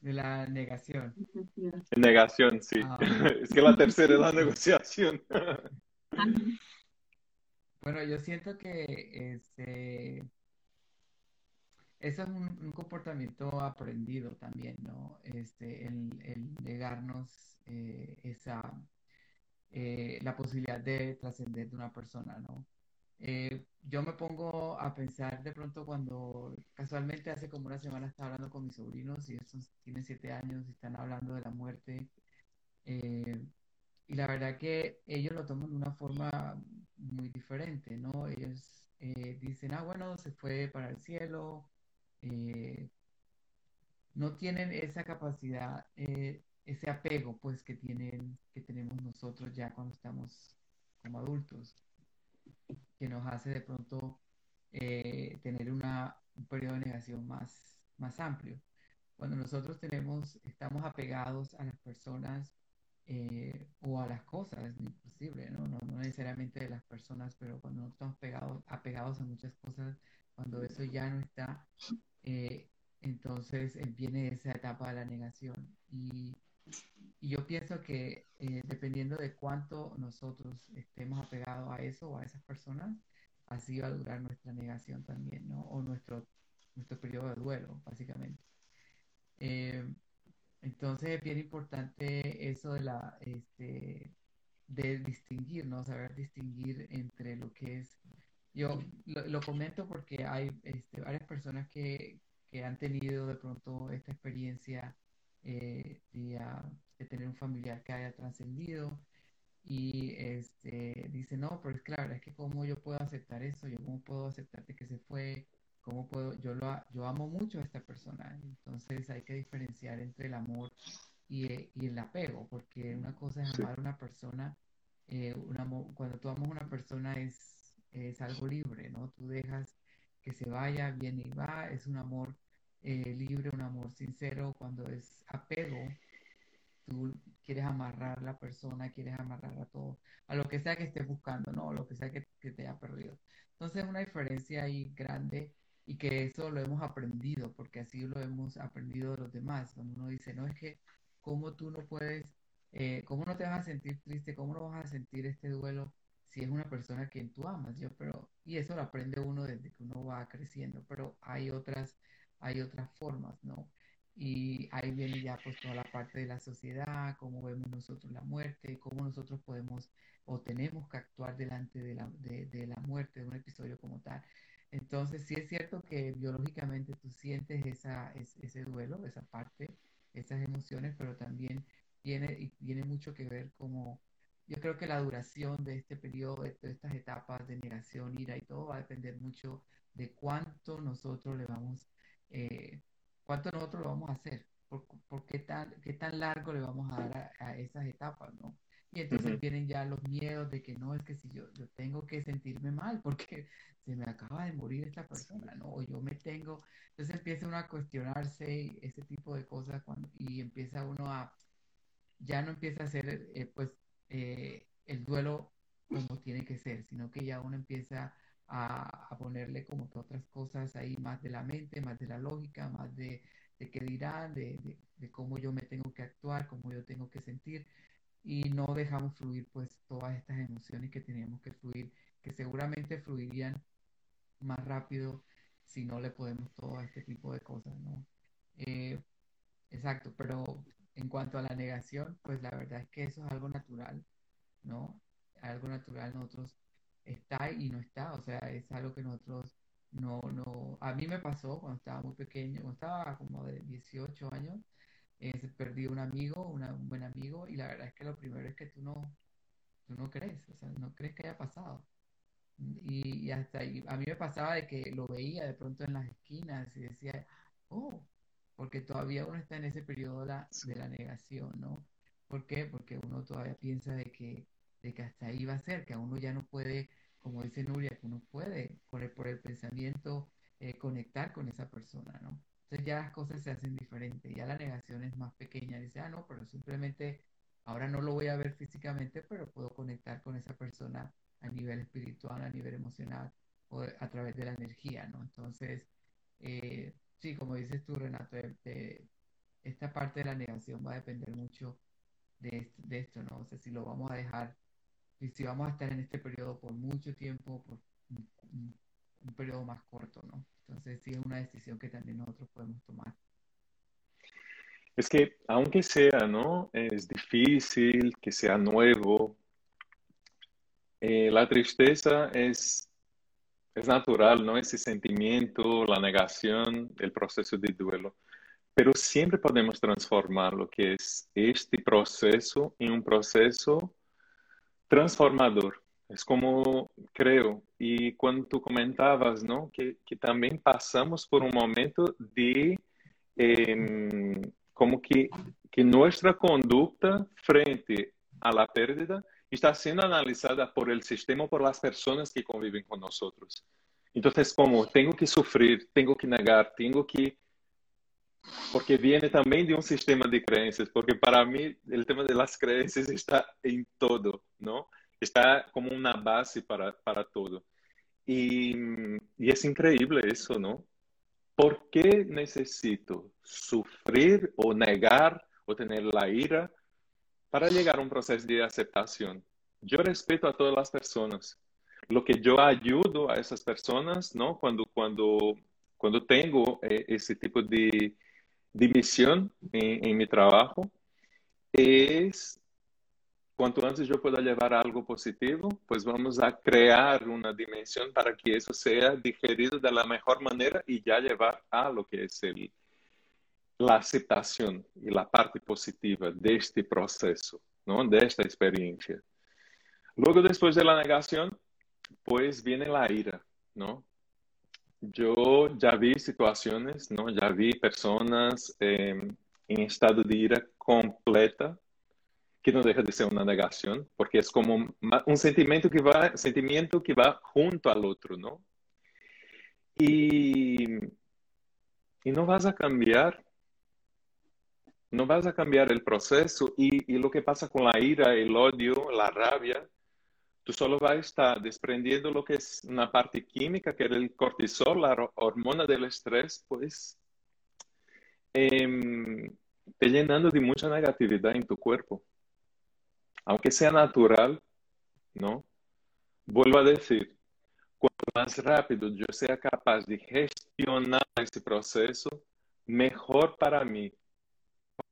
De la negación. Negación, sí. Ah. (laughs) es que la tercera es la (laughs) negociación. bueno, yo siento que este, eso es un, comportamiento aprendido también, ¿no? Este, el, el negarnos eh, esa, eh, la posibilidad de trascender de una persona, ¿no? Eh, yo me pongo a pensar de pronto cuando casualmente hace como una semana estaba hablando con mis sobrinos y estos tienen siete años y están hablando de la muerte. Eh, y la verdad que ellos lo toman de una forma muy diferente, ¿no? Ellos eh, dicen, ah, bueno, se fue para el cielo. no tienen esa capacidad, ese apego, pues, que tienen, que tenemos nosotros ya cuando estamos como adultos que nos hace de pronto eh, tener una, un periodo de negación más, más amplio. Cuando nosotros tenemos, estamos apegados a las personas eh, o a las cosas, inclusive, ¿no? ¿no? No, necesariamente de las personas, pero cuando nosotros estamos pegados, apegados a muchas cosas, cuando eso ya no está, eh, entonces viene esa etapa de la negación. Y y yo pienso que eh, dependiendo de cuánto nosotros estemos apegados a eso o a esas personas, así va a durar nuestra negación también, ¿no? O nuestro, nuestro periodo de duelo, básicamente. Eh, entonces es bien importante eso de la, este, de distinguir, ¿no? Saber distinguir entre lo que es, yo lo, comento porque hay este, varias personas que, que han tenido de pronto esta experiencia eh, de, tener un familiar que haya trascendido y este, dice, no, pero es claro, es que cómo yo puedo aceptar eso, yo cómo puedo aceptarte que se fue, cómo puedo, yo, lo, yo amo mucho a esta persona, entonces hay que diferenciar entre el amor y, y el apego, porque una cosa es amar a una persona, eh, un amor, cuando tú amas a una persona es, es algo libre, ¿no? Tú dejas que se vaya, viene y va, es un amor eh, libre, un amor sincero, cuando es apego, tú quieres amarrar a la persona, quieres amarrar a todo, a lo que sea que estés buscando, ¿no? Lo que sea que, te haya perdido. Entonces, una diferencia ahí grande y que eso lo hemos aprendido, porque así lo hemos aprendido de los demás. Cuando uno dice, no, es que, ¿cómo tú no puedes, eh, cómo no te vas a sentir triste, cómo no vas a sentir este duelo si es una persona a quien tú amas? Yo, pero, y eso lo aprende uno desde que uno va creciendo, pero hay otras, hay otras formas, ¿no? Y ahí viene ya pues toda la parte de la sociedad, cómo vemos nosotros la muerte, cómo nosotros podemos o tenemos que actuar delante de la, de, de la muerte, de un episodio como tal. Entonces, sí es cierto que biológicamente tú sientes esa, ese duelo, esa parte, esas emociones, pero también tiene, tiene mucho que ver como, yo creo que la duración de este periodo, de, estas etapas de negación, ira y todo, va a depender mucho de cuánto nosotros le vamos, eh, cuánto nosotros lo vamos a hacer, por, qué, tan, qué tan largo le vamos a dar a, a esas etapas, ¿no? Y entonces vienen ya los miedos de que no, es que si yo, yo tengo que sentirme mal (laughs) porque se me acaba de morir esta persona, ¿no? O yo me tengo, entonces empieza uno a cuestionarse ese tipo de cosas cuando, y empieza uno a, ya no empieza a hacer eh, pues eh, el duelo como tiene que ser, sino que ya uno empieza a, a, ponerle como que otras cosas ahí más de la mente, más de la lógica, más de, de qué dirán, de, cómo yo me tengo que actuar, cómo yo tengo que sentir y no dejamos fluir pues todas estas emociones que teníamos que fluir, que seguramente fluirían más rápido si no le podemos todo este tipo de cosas, ¿no? Eh, exacto, pero en cuanto a la negación, pues la verdad es que eso es algo natural, ¿no? Algo natural nosotros está y no está, o sea, es algo que nosotros no, no, a mí me pasó cuando estaba muy pequeño, cuando estaba como de 18 años, eh, se perdió un amigo, un buen amigo, y la verdad es que lo primero es que tú no, tú no crees, o sea, no crees que haya pasado. Y, hasta ahí, a mí me pasaba de que lo veía de pronto en las esquinas y decía, oh, porque todavía uno está en ese periodo de la, de la negación, ¿no? ¿Por qué? Porque uno todavía piensa de que, de que hasta ahí va a ser, que a uno ya no puede, como dice Nuria, que uno puede por el, por el pensamiento eh, conectar con esa persona, ¿no? Entonces ya las cosas se hacen diferentes, ya la negación es más pequeña, dice, ah, no, pero simplemente ahora no lo voy a ver físicamente, pero puedo conectar con esa persona a nivel espiritual, a nivel emocional, o a través de la energía, ¿no? Entonces, eh, sí, como dices tú, Renato, esta parte de la negación va a depender mucho de, de esto, ¿no? O sea, si lo vamos a dejar, y si vamos a estar en este periodo por mucho tiempo, por un, un periodo más corto, ¿no? Entonces sí es una decisión que también nosotros podemos tomar. Es que aunque sea, ¿no? Es difícil, que sea nuevo, eh, la tristeza es, es natural, ¿no? Ese sentimiento, la negación, el proceso de duelo. Pero siempre podemos transformar lo que es este proceso en un proceso transformador. Es como creo, y cuando tú comentabas, ¿no? Que, que también pasamos por un momento de eh, como que, que nuestra conducta frente a la pérdida está siendo analizada por el sistema, por las personas que conviven con nosotros. Entonces, como tengo que sufrir, tengo que negar, tengo que... Porque viene también de un sistema de creencias, porque para mí el tema de las creencias está en todo, ¿no? está como una base para, para todo. Y, y, es increíble eso, ¿no? ¿Por qué necesito sufrir o negar o tener la ira para llegar a un proceso de aceptación? Yo respeto a todas las personas. Lo que yo ayudo a esas personas, ¿no? Cuando, cuando, cuando tengo eh, ese tipo de, de misión en, mi trabajo, es cuanto antes yo pueda llevar algo positivo, pues vamos a una dimensión para que eso sea digerido de la mejor manera y ya llevar a lo que es el, la y la parte positiva de este proceso, ¿no? de esta experiencia. Luego, después de viene la ira, ¿no? Yo ya vi situaciones, ¿no? Ya vi personas eh, en estado de ira completa, que no deja de ser una negación, porque es como un sentimiento que va, sentimiento que va junto al otro, ¿no? Y, y no vas a cambiar, no vas a cambiar el proceso y, y lo que pasa con la ira, el odio, la rabia, tú solo vas a estar desprendiendo lo que es una parte química, que es el cortisol, la hormona del estrés, pues eh, te llenando de mucha negatividad en tu cuerpo. Aunque sea natural, ¿no? Vuelvo a decir, cuanto más rápido yo sea capaz de gestionar ese proceso, mejor para mí,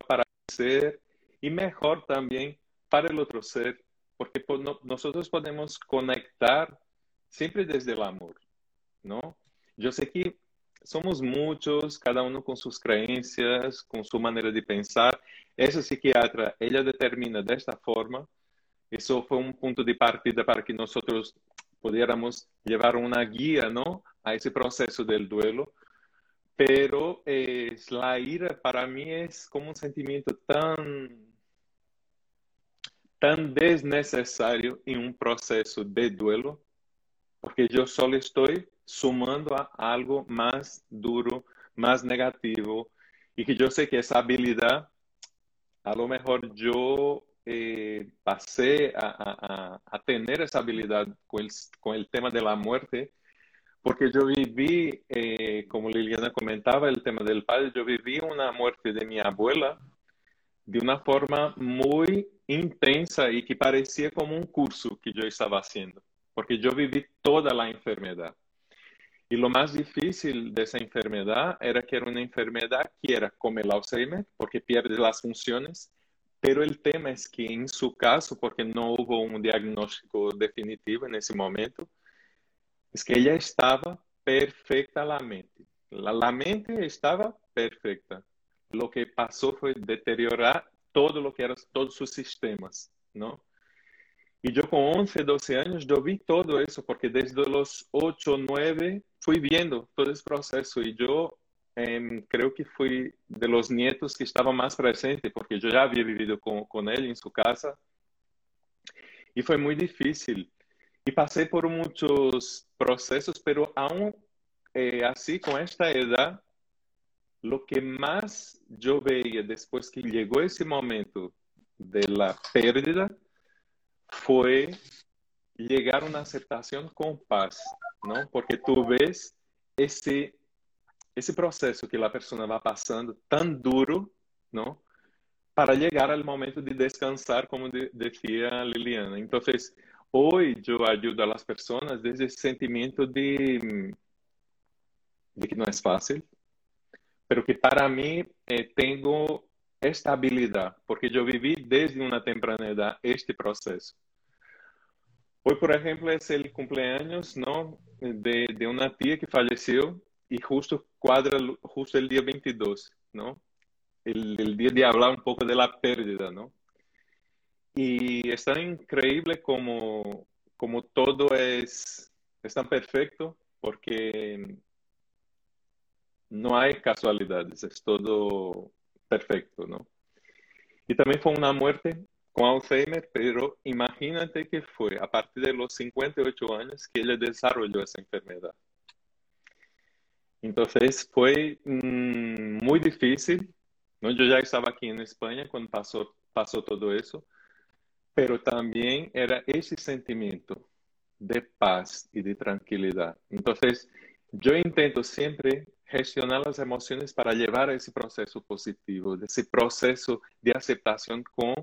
para ser y mejor también para el otro ser, porque nosotros podemos conectar siempre desde el amor, ¿no? Yo sé que somos muchos, cada uno con sus creencias, con su manera de pensar. Esa psiquiatra, ella determina de esta forma. Eso fue un punto de partida para que nosotros pudiéramos llevar una guía, ¿no? A ese proceso del duelo. Pero eh, la ira para mí es como un sentimiento tan tan desnecessário em um processo de duelo, porque eu só estou sumando a algo mais duro, mais negativo, e que eu sei que essa habilidade, a lo mejor eu eh, passei a, a, a, ter essa habilidade com o, com o tema da morte, porque eu vivi, eh, como Liliana comentava, o tema do pai, eu vivi uma morte de minha abuela de uma forma muito intensa e que parecia como um curso que eu estava fazendo, porque eu vivi toda a enfermidade. E o mais difícil dessa enfermidade era que era uma enfermidade que era como o Alzheimer, porque perde as funções, pero o tema é que em seu caso, porque não houve um diagnóstico definitivo nesse momento, é que ela estava perfeita a mente. A mente estava perfeita. Lo que passou foi deteriorar todo lo que eran todos sus sistemas, ¿no? Y yo con 11, 12 años, yo vi todo eso, porque desde los 8, 9 fui viendo todo ese proceso y yo eh, creo que fui de los nietos que estaba más presente, porque yo ya había vivido con, con él en su casa y fue muy difícil. Y pasé por muchos procesos, pero aún eh, así, con esta edad, lo que más yo veía después que llegó ese momento de la pérdida fue llegar a una aceptación con paz, ¿no? Porque tú ves ese, ese proceso que la persona va pasando tan duro, ¿no? Para llegar al momento de descansar, como de, decía Liliana. Entonces, hoy yo ayudo a las personas desde ese sentimiento de, de que no es fácil, pero que para mí eh, tengo esta habilidad, porque yo viví desde una temprana edad este proceso. Hoy, por ejemplo, es el cumpleaños ¿no? de, de una tía que falleció y justo cuadra justo el día 22, ¿no? El, el, día de hablar un poco de la pérdida, ¿no? Y es tan increíble como, como todo es, es tan perfecto, porque no hay casualidades, es todo perfecto, ¿no? Y también fue una muerte con Alzheimer, pero imagínate que fue a partir de los 58 años que ella desarrolló esa enfermedad. Entonces fue mmm, muy difícil. Yo ya estaba aquí en España cuando pasó todo eso, pero también era ese sentimiento de paz y de tranquilidad. Entonces, yo intento siempre gestionar las emociones para llevar ese proceso positivo, ese proceso de aceptación con,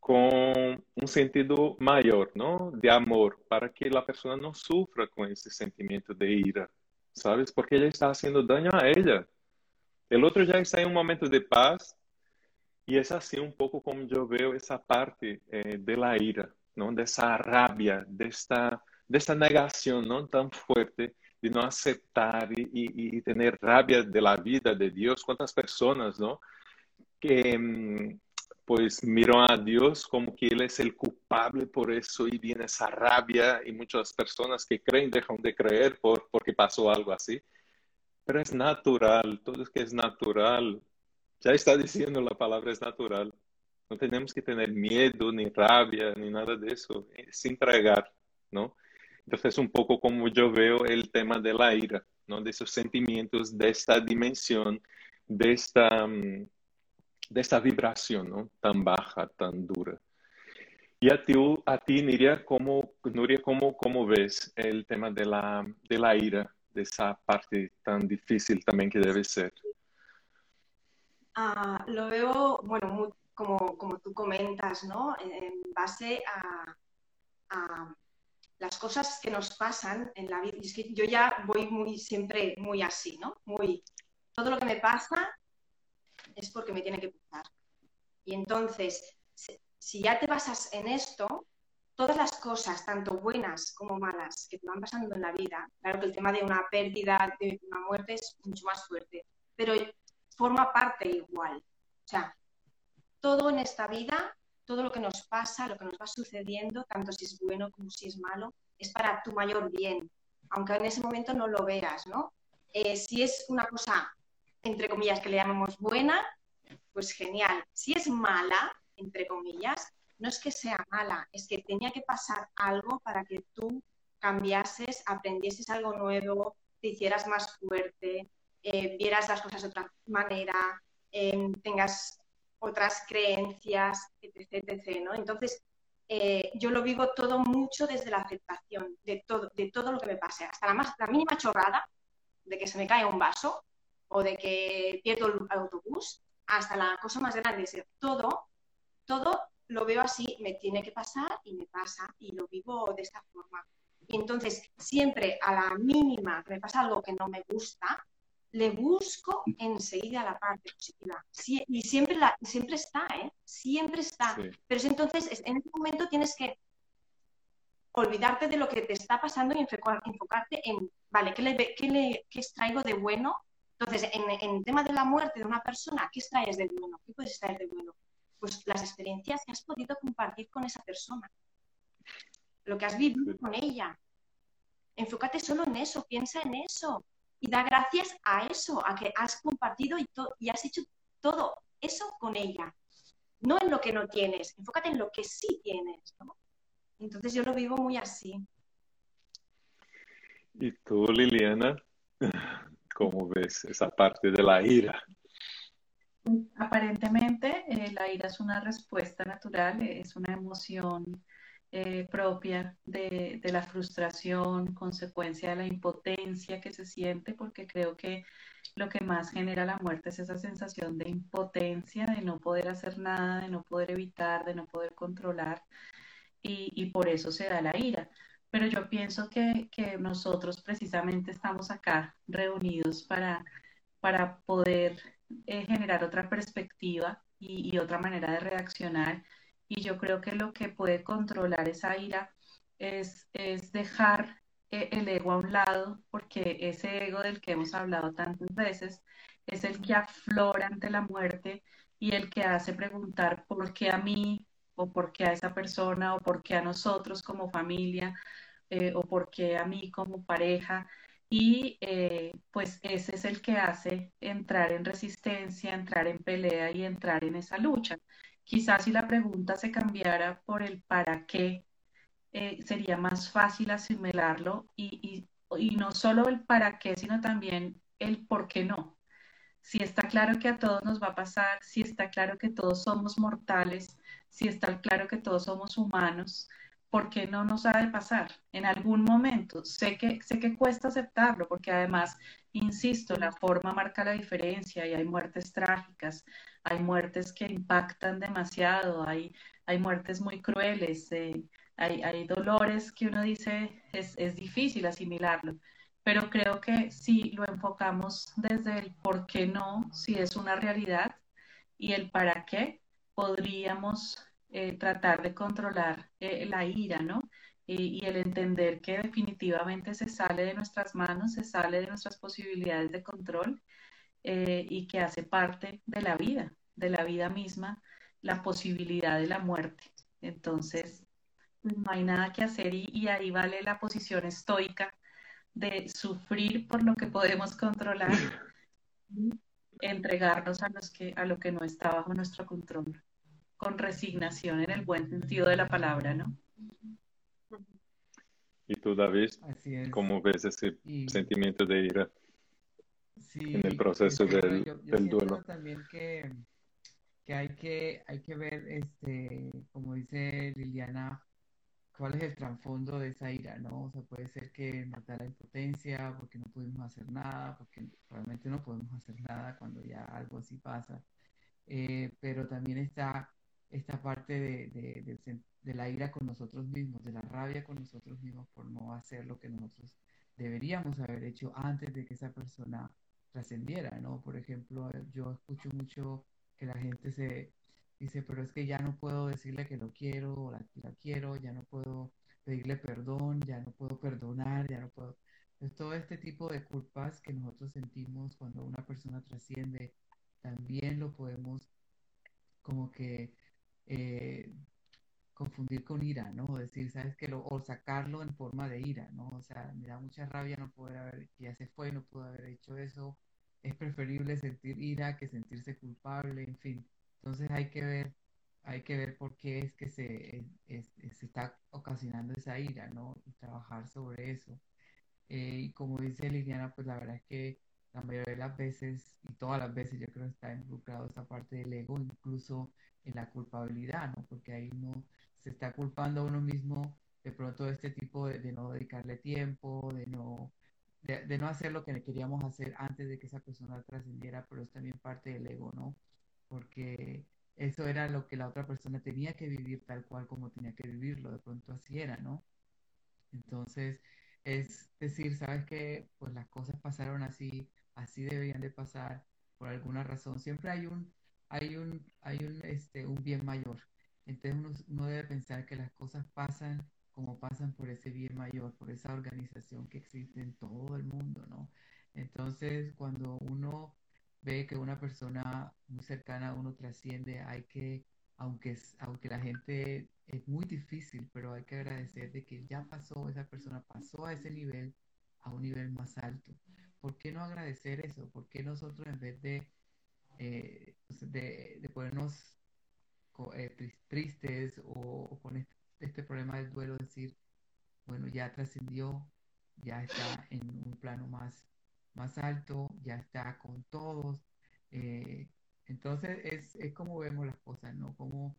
con un sentido mayor, ¿no? De amor, para que la persona no sufra con ese sentimiento de ira, ¿sabes? Porque ella está haciendo daño a ella. El otro ya está en un momento de paz y es así un poco como yo veo esa parte eh, de la ira, ¿no? De esa rabia, de esta, de esta negación, ¿no? Tan fuerte de no aceptar y, y, y, tener rabia de la vida de Dios. ¿Cuántas personas, no? Que mm, pues miran a Dios como que Él es el culpable por eso y viene esa rabia y muchas personas que creen dejan de creer por, porque pasó algo así. Pero es natural, todo es que es natural. Ya está diciendo la palabra es natural. No tenemos que tener miedo, ni rabia, ni nada de eso. Es entregar, ¿no? Entonces, un poco como yo veo el tema de la ira, ¿no? De esos sentimientos, de esta dimensión, de esta, mm, de esta vibración, ¿no? Tan baja, tan dura. Y a ti, a ti Nuria, ¿cómo, Nuria, ¿cómo, cómo ves el tema de la, de la ira, de esa parte tan difícil también que debe ser? Ah, lo veo, bueno, como, como tú comentas, ¿no? En base a, a, las cosas que nos pasan en la vida. es que yo ya voy muy siempre muy así, ¿no? Muy, todo lo que me pasa es porque me tiene que pasar. Y entonces, si ya te basas en esto, todas las cosas, tanto buenas como malas, que te van pasando en la vida, claro que el tema de una pérdida, de una muerte es mucho más fuerte, pero forma parte igual. O sea, todo en esta vida, todo lo que nos pasa, lo que nos va sucediendo, tanto si es bueno como si es malo, es para tu mayor bien, aunque en ese momento no lo veas, ¿no? Eh, si es una cosa, entre comillas, que le llamamos buena, pues genial. Si es mala, entre comillas, no es que sea mala, es que tenía que pasar algo para que tú cambiases, aprendieses algo nuevo, te hicieras más fuerte, eh, vieras las cosas de otra manera, em, tengas otras creencias, etc. etc ¿no? Entonces, eh, yo lo vivo todo mucho desde la aceptación de todo, de todo lo que me pase, hasta la, más, la mínima chorrada de que se me cae un vaso o de que pierdo el autobús, hasta la cosa más grande, todo, todo lo veo así, me tiene que pasar y me pasa y lo vivo de esta forma. Y entonces, siempre a la mínima que me pasa algo que no me gusta, le busco enseguida la parte positiva. y siempre, la, siempre está, ¿eh? Siempre está. Pero entonces, en ese momento tienes que olvidarte de lo que te está pasando y enfocarte en, vale, ¿qué, le, qué, le, qué extraigo de bueno? Entonces, en, en, el tema de la muerte de una persona, ¿qué extraes de bueno? ¿Qué puedes extraer de bueno? Pues las experiencias que has podido compartir con esa persona, lo que has vivido con ella. Enfócate solo en eso, piensa en eso y da gracias a eso, a que has compartido y, y has hecho todo eso con ella. No en lo que no tienes, enfócate en lo que sí tienes. Entonces yo lo vivo muy así. ¿Y tú, Liliana? (laughs) ¿Cómo ves esa parte de la ira? Aparentemente, eh, la ira es una respuesta natural, es una emoción eh, propia de, la frustración, consecuencia de la impotencia que se siente, porque creo que lo que más genera la muerte es esa sensación de impotencia, de no poder hacer nada, de no poder evitar, de no poder controlar, y, por eso se da la ira. Pero yo pienso que, nosotros precisamente estamos acá reunidos para, para poder eh, generar otra perspectiva y, y otra manera de reaccionar y yo creo que lo que puede controlar esa ira es, es dejar eh, el ego a un lado, porque ese ego del que hemos hablado tantas veces es el que aflora ante la muerte y el que hace preguntar por qué a mí o por qué a esa persona o por qué a nosotros como familia eh, o por qué a mí como pareja. Y eh, pues ese es el que hace entrar en resistencia, entrar en pelea y entrar en esa lucha. Quizás si la pregunta se cambiara por el para qué, eh, sería más fácil asimilarlo y, y, no solo el para qué, sino también el por qué no. Si está claro que a todos nos va a pasar, si está claro que todos somos mortales, si está claro que todos somos humanos, ¿por qué no nos ha de pasar en algún momento? Sé que, sé que cuesta aceptarlo, porque además, insisto, la forma marca la diferencia y hay muertes trágicas, hay muertes que impactan demasiado, hay, hay muertes muy crueles, eh, hay, hay, dolores que uno dice es, es difícil asimilarlo, pero creo que si lo enfocamos desde el por qué no, si es una realidad, y el para qué, podríamos eh, tratar de controlar eh, la ira, ¿no? Y, y, el entender que definitivamente se sale de nuestras manos, se sale de nuestras posibilidades de control eh, y que hace parte de la vida, de la vida misma, la posibilidad de la muerte. Entonces, no hay nada que hacer y, y ahí vale la posición estoica de sufrir por lo que podemos controlar (laughs) y entregarnos a, los que, a lo que no está bajo nuestro control, con resignación en el buen sentido de la palabra, ¿no? ¿Y tú, David, Así es. cómo ves ese Y sentimiento de ira sí, en el proceso este, bueno, del, yo, yo del duelo? también que, que hay que, hay que ver, este, como dice Liliana, cuál es el trasfondo de esa ira, ¿no? O sea, puede ser que da la impotencia porque no pudimos hacer nada, porque realmente no podemos hacer nada cuando ya algo así pasa. Eh, pero también está esta parte de, de, sen- de la ira con nosotros mismos, de la rabia con nosotros mismos por no hacer lo que nosotros deberíamos haber hecho antes de que esa persona trascendiera, ¿no? Por ejemplo, eh, yo escucho mucho que la gente se dice, pero es que ya no puedo decirle que lo quiero o la, la quiero, ya no puedo pedirle perdón, ya no puedo perdonar, ya no puedo... Entonces, todo este tipo de culpas que nosotros sentimos cuando una persona trasciende, también lo podemos como que eh, confundir con ira, ¿no? O decir, ¿sabes qué? Lo, o sacarlo en forma de ira, ¿no? O sea, me da mucha rabia no poder haber, ya se fue, no pudo haber hecho eso. Es preferible sentir ira que sentirse culpable, en fin. Entonces hay que ver, hay que ver por qué es que se, se está ocasionando esa ira, ¿no? Y trabajar sobre eso. Eh, y como dice Liliana, pues la verdad es que la mayoría de las veces, y todas las veces, yo creo que está involucrado esa parte del ego, incluso en la culpabilidad, ¿no? Porque ahí uno se está culpando a uno mismo de pronto de este tipo de, no dedicarle tiempo, de no, de, de no hacer lo que queríamos hacer antes de que esa persona trascendiera, pero es también parte del ego, ¿no? Porque eso era lo que la otra persona tenía que vivir tal cual como tenía que vivirlo, de pronto así era, ¿no? Entonces, es decir, sabes que pues las cosas pasaron así, así deberían de pasar por alguna razón. Siempre hay un, hay un, hay un, este, un bien mayor. Entonces uno, uno debe pensar que las cosas pasan como pasan por ese bien mayor, por esa organización que existe en todo el mundo, ¿no? Entonces, cuando uno ve que una persona muy cercana a uno trasciende, hay que aunque, aunque la gente es muy difícil, pero hay que agradecer de que ya pasó, esa persona pasó a ese nivel, a un nivel más alto. ¿Por qué no agradecer eso? ¿Por qué nosotros en vez de, eh, pues, de, de ponernos eh, tris- tristes o, con este, este problema del duelo, decir, bueno, ya trascendió, ya está en un plano más, más alto, ya está con todos. eh, entonces es, es como vemos las cosas, ¿no? Cómo,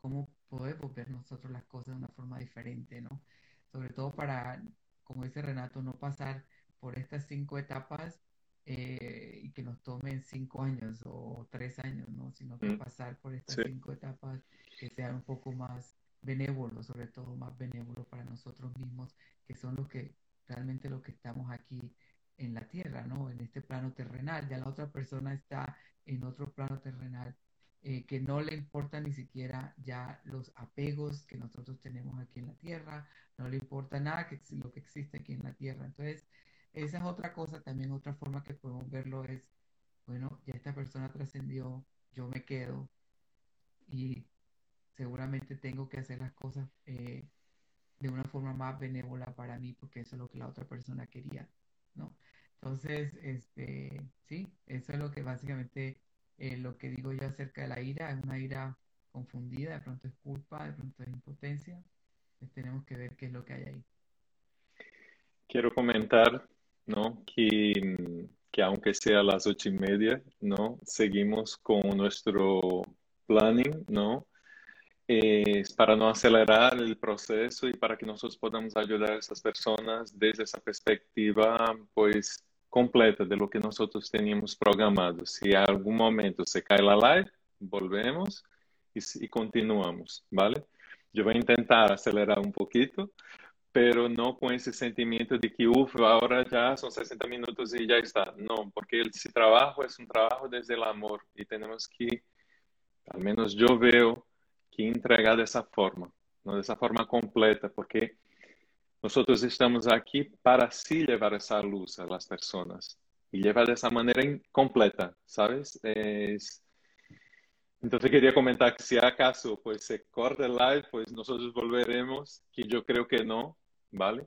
cómo podemos ver nosotros las cosas de una forma diferente, ¿no? Sobre todo para, como dice Renato, no pasar por estas cinco etapas eh, y que nos tomen cinco años o tres años, ¿no? Sino que Mm, pasar por estas Sí. cinco etapas que sean un poco más benévolos, sobre todo más benévolos para nosotros mismos, que son los que realmente lo que estamos aquí en la tierra, ¿no? En este plano terrenal. Ya la otra persona está en otro plano terrenal eh, que no le importa ni siquiera ya los apegos que nosotros tenemos aquí en la tierra, no le importa nada que lo que existe aquí en la tierra. Entonces, esa es otra cosa, también otra forma que podemos verlo es, bueno, ya esta persona trascendió, yo me quedo y seguramente tengo que hacer las cosas eh, de una forma más benévola para mí porque eso es lo que la otra persona quería, ¿no? Entonces, este, sí, eso es lo que básicamente eh, lo que digo yo acerca de la ira, es una ira confundida, de pronto es culpa, de pronto es impotencia, entonces tenemos que ver qué es lo que hay ahí. Quiero comentar, ¿no? Que, que aunque sea las ocho y media, ¿no? Seguimos con nuestro planning, ¿no? Es para no acelerar el proceso y para que nosotros podamos ayudar a esas personas desde esa perspectiva, pues, completa de lo que nosotros teníamos programado. Si a algún momento se cae la live, volvemos y, y continuamos, ¿vale? Yo voy a intentar acelerar un poquito, pero no con ese sentimiento de que, uff, ahora ya son 60 minutos y ya está. No, porque ese trabajo es un trabajo desde el amor y tenemos que, al menos yo veo, que entregar de esa forma, ¿no? de esa forma completa, porque nosotros estamos aquí para sí llevar esa luz a las personas y llevar de esa manera completa, ¿sabes? Es... Entonces quería comentar que si acaso pues se corta el live, pues nosotros volveremos, que yo creo que no, ¿vale?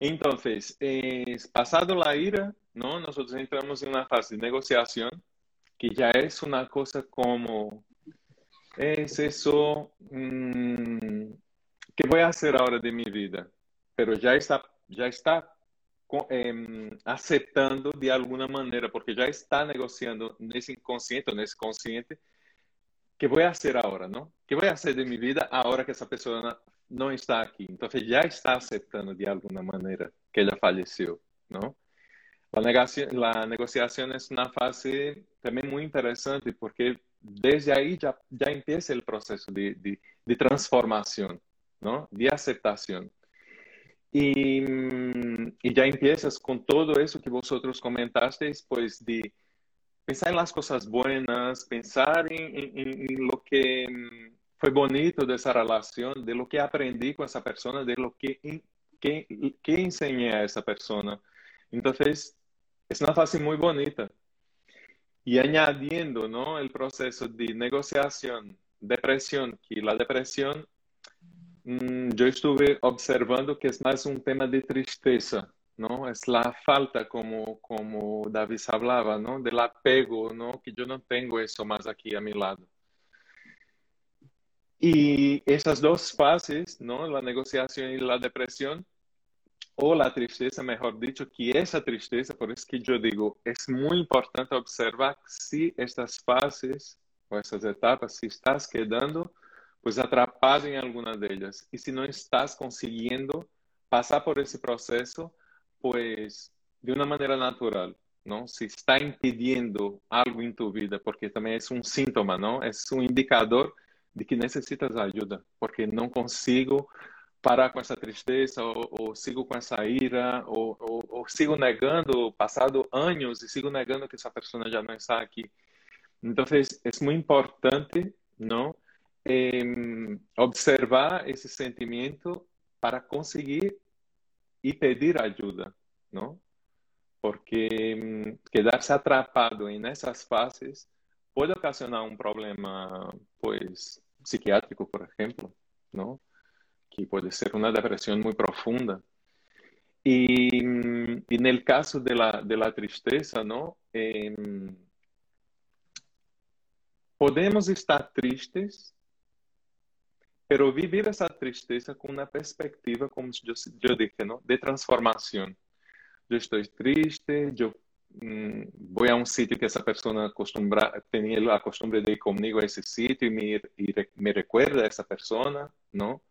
Entonces, es, pasado la ira, ¿no? Nosotros entramos en una fase de negociación que ya es una cosa como, es eso, mmm, ¿qué voy a hacer ahora de mi vida? Pero ya está, ya está eh, aceptando de alguna manera, porque ya está negociando nesse inconsciente ou nesse consciente, ¿qué voy a hacer ahora, no? ¿Qué voy a hacer de mi vida ahora que esa persona no está aquí? Entonces ya está aceptando de alguna manera que ella falleció, ¿no? La, negación, la negociación es una fase también muy interesante porque desde ahí ya, ya empieza el proceso de, de, de transformación, ¿no? De. Y, ya empiezas con todo eso que vosotros comentasteis, pues de pensar en las cosas buenas, pensar en, en, en, lo que fue bonito de esa relación, de lo que aprendí con esa persona, de lo que, que, que enseñé a esa persona. Entonces, es una fase muy bonita. Y añadiendo ¿no? el proceso de negociación, depresión, que la depresión Mm, yo estuve observando que es más un tema de tristeza, ¿no? Es la falta, como, como David hablaba, ¿no? Del apego, ¿no? Que yo no tengo eso más aquí a mi lado. Y esas dos fases, ¿no? La negociación y la depresión, o la tristeza, mejor dicho, que esa tristeza, por eso que yo digo, es muy importante observar si estas fases o esas etapas, si estás quedando pues atrapado em alguma delas. E se não estás conseguindo passar por esse processo, pues de uma maneira natural, não? Se está impedindo algo em tu vida, porque também é um síntoma, não? É um indicador de que necessitas ajuda, porque não consigo parar com essa tristeza, ou, ou sigo com essa ira, ou, ou, ou, sigo negando, passado anos, e sigo negando que essa pessoa já não está aqui. Então, é muito importante, não? eh, observar esse sentimento para conseguir e pedir ajuda, não? Porque um, quedar-se atrapado nessas fases pode ocasionar um problema, pois, psiquiátrico, por exemplo, não? Que pode ser uma depressão muito profunda. E, e no caso de la, de la tristeza, não? Eh, podemos estar tristes pero vivir esa tristeza con una perspectiva, como yo, yo dije, ¿no? de transformación. Yo estoy triste, yo voy a un sitio que esa persona acostumbra, tenía la costumbre de ir conmigo a ese sitio y me, y me recuerda a esa persona, ¿no?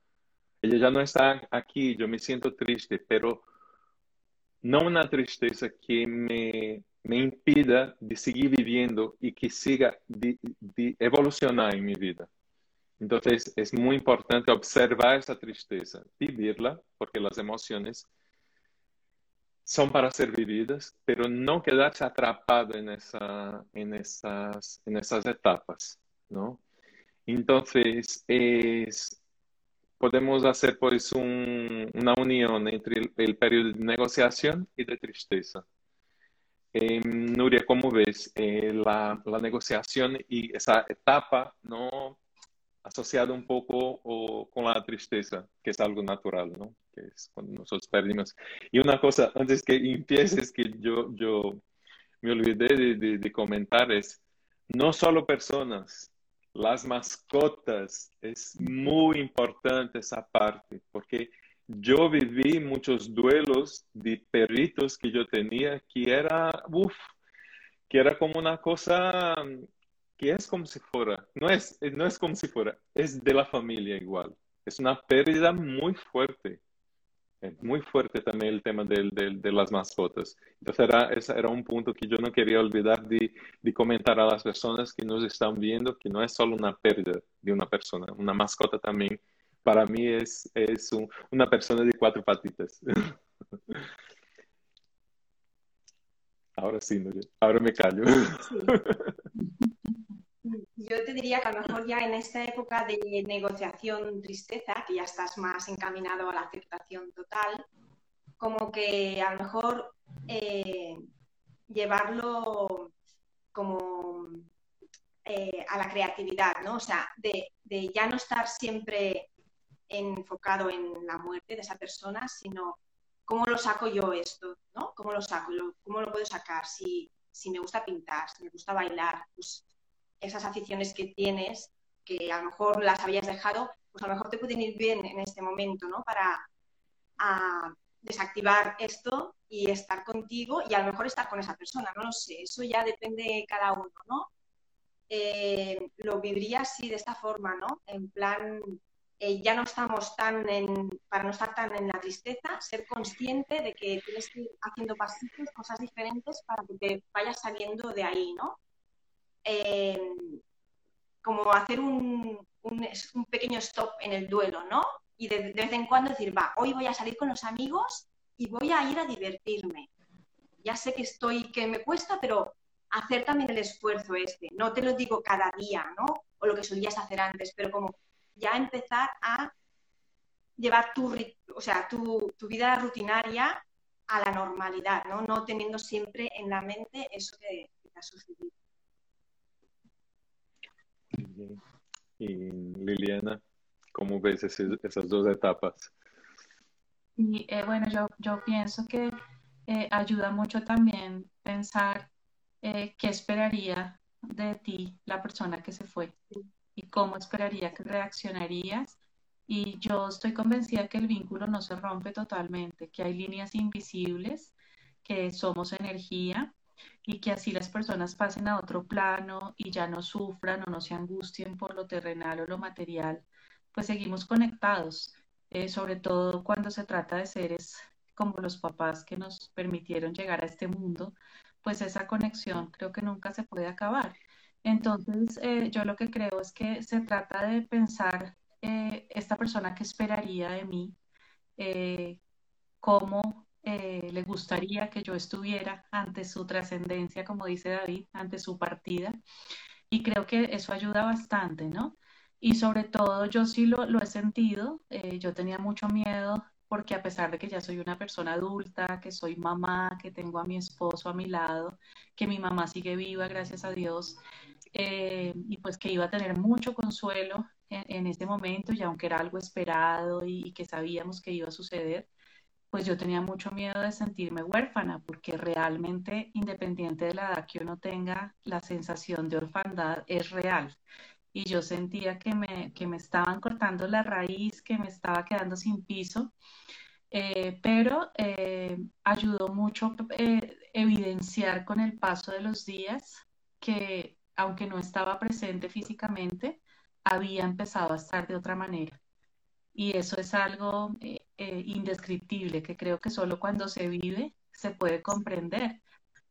Ella ya no está aquí, yo me siento triste, pero no una tristeza que me, me impida de seguir viviendo y que siga de, de evolucionar en mi vida. Entonces, es muy importante observar esa tristeza, vivirla, porque las emociones son para ser vividas, pero no quedarse atrapado en, esa, en, esas, en esas etapas, ¿no? Entonces, es, podemos hacer pues un, una unión entre el, periodo de negociación y de tristeza. Eh, Nuria, ¿cómo ves eh, la, la negociación y esa etapa, no asociado un poco o, con la tristeza, que es algo natural, ¿no? Que es cuando nosotros perdimos. Y una cosa, antes que empieces, que yo, yo me olvidé de, de, de comentar es, no solo personas, las mascotas, es muy importante esa parte, porque yo viví muchos duelos de perritos que yo tenía que era, uff, que era como una cosa que es como si fuera, no es, no es como si fuera, es de la familia igual. Es una pérdida muy fuerte. Es muy fuerte también el tema de, de, de las mascotas. Entonces, era, ese era un punto que yo no quería olvidar de, de, comentar a las personas que nos están viendo, que no es solo una pérdida de una persona, una mascota también, para mí es, es un, una persona de cuatro patitas. (laughs) Ahora sí, ahora me callo. Sí. (laughs) Yo te diría que a lo mejor ya en esta época de negociación tristeza, que ya estás más encaminado a la aceptación total, como que a lo mejor eh, llevarlo como eh, a la creatividad, ¿no? O sea, de, ya no estar siempre enfocado en la muerte de esa persona, sino cómo lo saco yo esto, ¿no? ¿Cómo lo saco? ¿Cómo lo puedo sacar? Si, si me gusta pintar, si me gusta bailar, pues esas aficiones que tienes, que a lo mejor las habías dejado, pues a lo mejor te pueden ir bien en este momento, ¿no? Para desactivar esto y estar contigo y a lo mejor estar con esa persona, no lo sé, eso ya depende de cada uno, ¿no? Eh, lo viviría así, de esta forma, ¿no? En plan, eh, ya no estamos tan en, para no estar tan en la tristeza, ser consciente de que tienes que ir haciendo pasitos, cosas diferentes para que te vayas saliendo de ahí, ¿no? Eh, como hacer un, un, pequeño stop en el duelo, ¿no? Y de, vez en cuando decir, va, hoy voy a salir con los amigos y voy a ir a divertirme. Ya sé que estoy, que me cuesta, pero hacer también el esfuerzo este. No te lo digo cada día, ¿no? O lo que solías hacer antes, pero como ya empezar a llevar tu, o sea, tu, vida rutinaria a la normalidad, ¿no? No teniendo siempre en la mente eso que, te ha sucedido. Y Liliana, ¿cómo ves esas dos etapas? Y eh, bueno, yo, yo pienso que eh, ayuda mucho también pensar eh, qué esperaría de ti la persona que se fue y cómo esperaría que reaccionarías. Y yo estoy convencida que el vínculo no se rompe totalmente, que hay líneas invisibles, que somos energía y que así las personas pasen a otro plano y ya no sufran o no se angustien por lo terrenal o lo material, pues seguimos conectados, eh, sobre todo cuando se trata de seres como los papás que nos permitieron llegar a este mundo, pues esa conexión creo que nunca se puede acabar. Entonces, eh, yo lo que creo es que se trata de pensar eh, esta persona que esperaría de mí, eh, le gustaría que yo estuviera ante su trascendencia, como dice David, ante su partida. Y creo que eso ayuda bastante, ¿no? Y sobre todo, yo sí lo, lo he sentido, yo tenía mucho miedo porque a pesar de que ya soy una persona adulta, que soy mamá, que tengo a mi esposo a mi lado, que mi mamá sigue viva, gracias a Dios, eh, y pues que iba a tener mucho consuelo en, este momento, y aunque era algo esperado y, que sabíamos que iba a suceder, pues yo tenía mucho miedo de sentirme huérfana, porque realmente, independiente de la edad que uno tenga, la sensación de orfandad es real y yo sentía que me, que me estaban cortando la raíz, que me estaba quedando sin piso, eh, pero eh, ayudó mucho eh, evidenciar con el paso de los días que aunque no estaba presente físicamente, había empezado a estar de otra manera. Y eso es algo indescriptible, que creo que solo cuando se vive se puede comprender.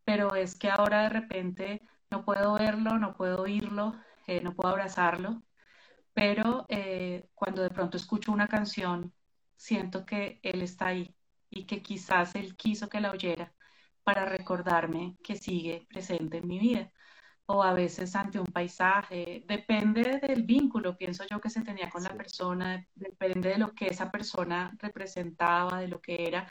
Pero es que ahora de repente no puedo verlo, no puedo oírlo, eh, no puedo abrazarlo, pero eh, cuando de pronto escucho una canción, siento que él está ahí y que quizás él quiso que la oyera para recordarme que sigue presente en mi vida. O a veces ante un paisaje, depende del vínculo, pienso yo, que se tenía con la persona, depende de lo que esa persona representaba, de lo que era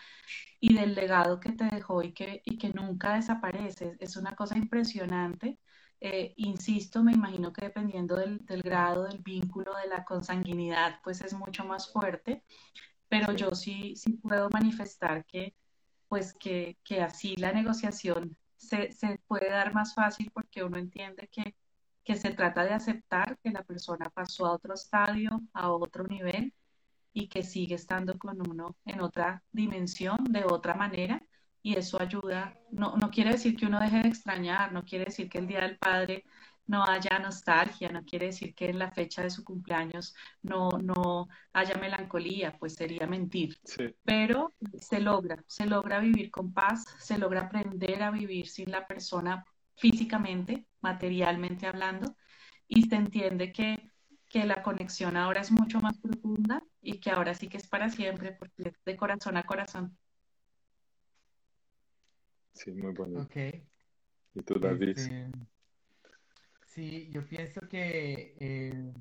y del legado que te dejó y que, y que nunca desaparece. Es una cosa impresionante. Eh, insisto, me imagino que dependiendo del, grado, del vínculo, de la consanguinidad, pues es mucho más fuerte, pero yo sí, sí puedo manifestar que, pues que, que así la negociación se, puede dar más fácil porque uno entiende que, que se trata de aceptar que la persona pasó a otro estadio, a otro nivel y que sigue estando con uno en otra dimensión, de otra manera, y eso ayuda. No, no quiere decir que uno deje de extrañar, no quiere decir que el Día del Padre no haya nostalgia, no quiere decir que en la fecha de su cumpleaños no, no haya melancolía, pues sería mentir. Pero se logra, se logra vivir con paz, se logra aprender a vivir sin la persona físicamente, materialmente hablando, y se entiende que, que la conexión ahora es mucho más profunda y que ahora sí que es para siempre, porque es de corazón a corazón. Sí, muy bonito. Ok. ¿Y tú, David? Este, sí, yo pienso que eh,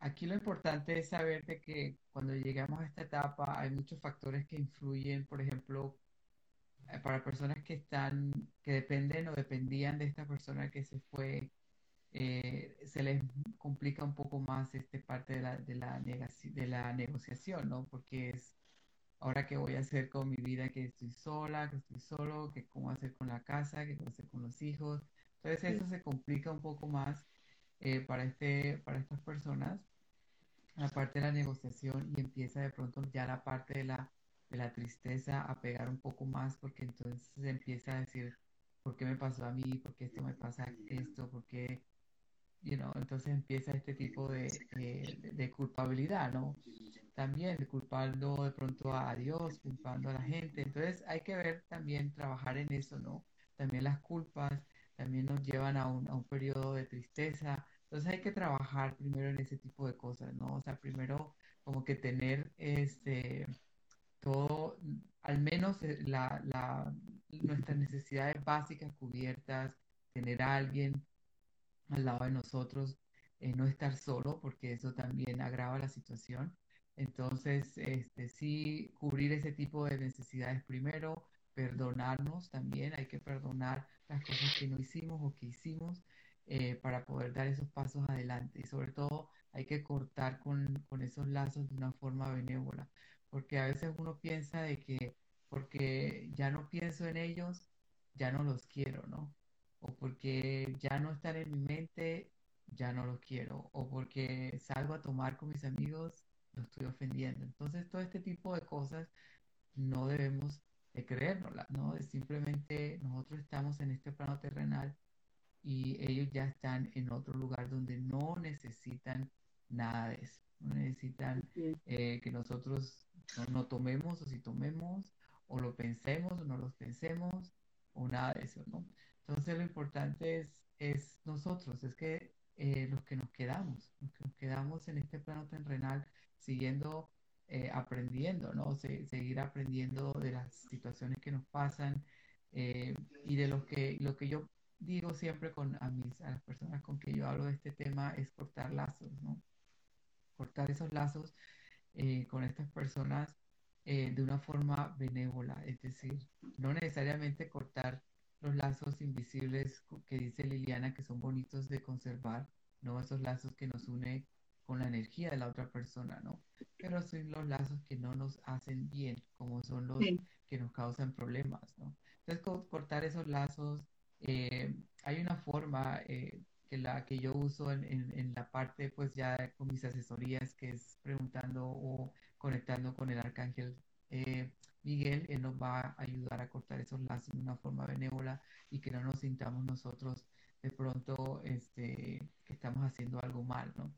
aquí lo importante es saber que cuando llegamos a esta etapa hay muchos factores que influyen, por ejemplo, eh, para personas que están, que dependen o dependían de esta persona que se fue, eh, se les complica un poco más este parte de la, de la, de la negociación, ¿no? Porque es ahora qué voy a hacer con mi vida, que estoy sola, que estoy solo, que cómo hacer con la casa, voy a hacer con los hijos. Entonces eso se complica un poco más eh, para, este, para estas personas. la parte de la negociación y empieza de pronto ya la parte de la, de la tristeza a pegar un poco más porque entonces empieza a decir, ¿por qué me pasó a mí? ¿Por qué esto me pasa esto? ¿Por qué? You know, entonces empieza este tipo de, de culpabilidad, ¿no? También culpando de pronto a Dios, culpando a la gente. Entonces hay que ver también, trabajar en eso, ¿no? También las culpas también nos llevan a un, a un periodo de tristeza. Entonces hay que trabajar primero en ese tipo de cosas, ¿no? O sea, primero como que tener este todo, al menos eh, la, la, nuestras necesidades básicas cubiertas, tener a alguien al lado de nosotros, eh, no estar solo, porque eso también agrava la situación. Entonces, este, sí, cubrir ese tipo de necesidades primero, perdonarnos también, hay que perdonar las cosas que no hicimos o que hicimos eh, para poder dar esos pasos adelante. Y sobre todo, hay que cortar con, con esos lazos de una forma benévola, porque a veces uno piensa de que porque ya no pienso en ellos, ya no los quiero, ¿no? O porque ya no están en mi mente, ya no los quiero. O porque salgo a tomar con mis amigos, los estoy ofendiendo. Entonces, todo este tipo de cosas no debemos de creérnoslas, ¿no? Es simplemente nosotros estamos en este plano terrenal y ellos ya están en otro lugar donde no necesitan nada de eso. No necesitan eh, que nosotros no, no, tomemos o si tomemos o lo pensemos o no lo pensemos o nada de eso, ¿no? Entonces lo importante es, es nosotros, es que eh, los que nos quedamos, los que nos quedamos en este plano terrenal siguiendo eh, aprendiendo, ¿no? Se, seguir aprendiendo de las situaciones que nos pasan eh, y de lo que, lo que yo digo siempre con a, mis, a las personas con que yo hablo de este tema es cortar lazos, ¿no? Cortar esos lazos eh, con estas personas de una forma benévola, es decir, no necesariamente cortar los lazos invisibles que dice Liliana que son bonitos de conservar, no esos lazos que nos unen con la energía de la otra persona, ¿no? Pero son los lazos que no nos hacen bien, como son los que nos causan problemas, ¿no? Entonces, cortar esos lazos, eh, hay una forma eh, que la que yo uso en, en, la parte, pues ya con mis asesorías, que es preguntando o conectando con el arcángel eh, Miguel, él nos va a ayudar a cortar esos lazos de una forma benévola y que no nos sintamos nosotros de pronto este, que estamos haciendo algo mal, ¿no?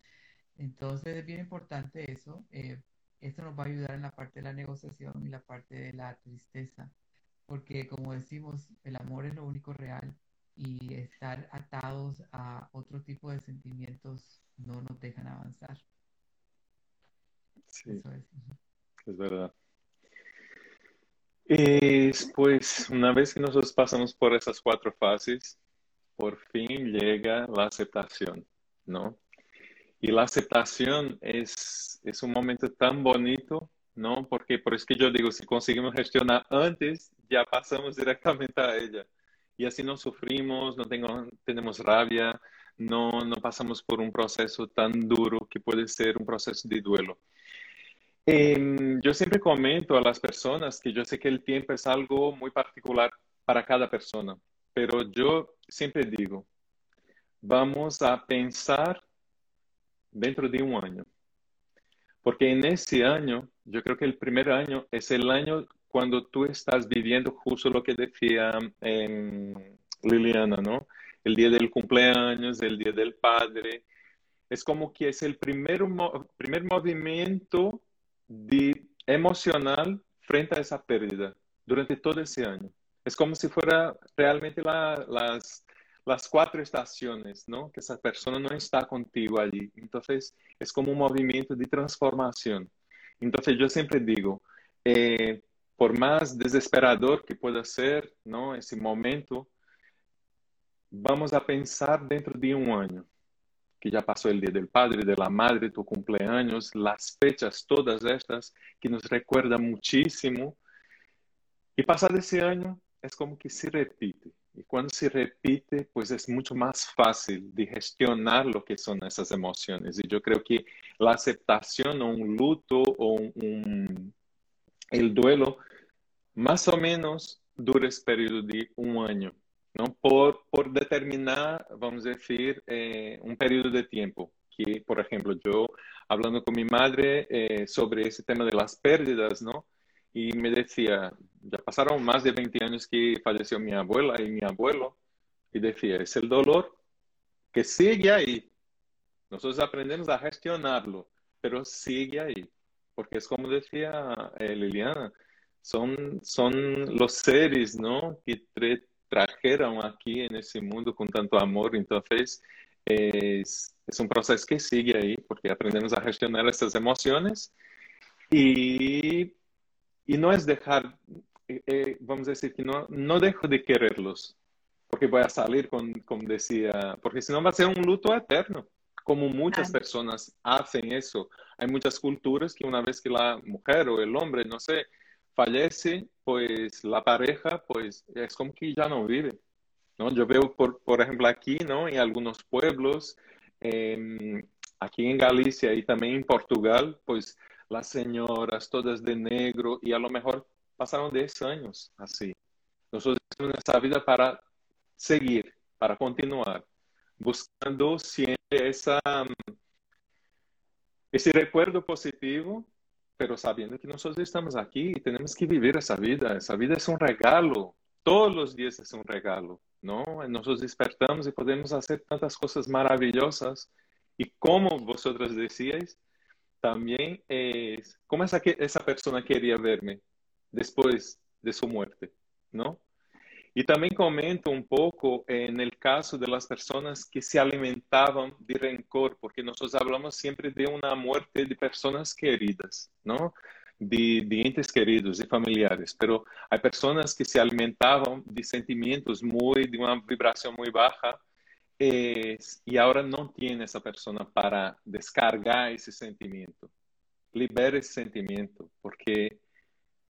Entonces es bien importante eso. Eh, esto nos va a ayudar en la parte de la negociación y la parte de la tristeza, porque como decimos, el amor es lo único real y estar atados a otro tipo de sentimientos no nos dejan avanzar. Sí, es. es. verdad. Y pues una vez que nosotros pasamos por esas cuatro fases, por fin llega la aceptación, ¿no? Y la aceptación es, es un momento tan bonito, ¿no? Porque por eso que yo digo, si conseguimos gestionar antes, ya pasamos directamente a ella. Y así no sufrimos, no tengo, tenemos rabia, no, no pasamos por un proceso tan duro que puede ser un proceso de duelo. Eh, yo siempre comento a las personas que yo sé que el tiempo es algo muy particular para cada persona, pero yo siempre digo, vamos a pensar dentro de un año. Porque en ese año, yo creo que el primer año es el año cuando tú estás viviendo justo lo que decía eh, Liliana, ¿no? El día del cumpleaños, el día del padre. Es como que es el primer, primer movimiento de, emocional frente a esa pérdida durante todo ese año. Es como si fuera realmente la, las, las cuatro estaciones, ¿no? Que esa persona no está contigo allí. Entonces, es como un movimiento de transformación. Entonces, yo siempre digo, eh, por más desesperador que pueda ser, ¿no? Ese momento, vamos a pensar dentro de un año, que ya pasó el Día del Padre, de la Madre, tu cumpleaños, las fechas, todas estas, que nos recuerdan muchísimo. Y pasar ese año es como que se repite. Y cuando se repite, pues es mucho más fácil de gestionar lo que son esas emociones. Y yo creo que la aceptación o un luto o un, el duelo, más o menos dura ese periodo de un año, ¿no? Por, por determinar, vamos a decir, eh, un periodo de tiempo. que, por ejemplo, yo hablando con mi madre eh, sobre ese tema de las pérdidas, ¿no? Y me decía, ya pasaron más de 20 años que falleció mi abuela y mi abuelo, y decía, es el dolor que sigue ahí. Nosotros aprendemos a gestionarlo, pero sigue ahí, porque es como decía eh, Liliana, son, son los seres, ¿no? Que trajeron aquí en ese mundo con tanto amor, entonces es, es un proceso que sigue ahí, porque aprendemos a gestionar estas emociones y, y no es dejar, eh, eh, vamos a decir que no, no dejo de quererlos, porque voy a salir con, como decía, porque si no va a ser un luto eterno, como muchas personas hacen eso. Hay muchas culturas que una vez que la mujer o el hombre, no sé, fallece, pues la pareja, pues es como que ya no vive. ¿no? Yo veo, por, por ejemplo, aquí, ¿no? En algunos pueblos, eh, aquí en Galicia y también en Portugal, pues las señoras todas de negro y a lo mejor pasaron 10 años así. Nosotros tenemos esta vida para seguir, para continuar, buscando siempre esa, ese recuerdo positivo pero sabiendo que nosotros estamos aquí y tenemos que vivir esa vida. Esa vida es un regalo. Todos los días es un regalo, ¿no? Nosotros despertamos y podemos hacer tantas cosas maravillosas. Y como vosotros decíais, también es cómo esa, esa persona quería verme después de su muerte, ¿no? Y también comento un poco en el caso de las personas que se alimentaban de rencor, porque nosotros hablamos siempre de una muerte de personas queridas, ¿no? De, de entes queridos y familiares, pero hay personas que se alimentaban de sentimientos muy, de una vibración muy baja y ahora no tiene esa persona para descargar ese sentimiento. Libera ese sentimiento, porque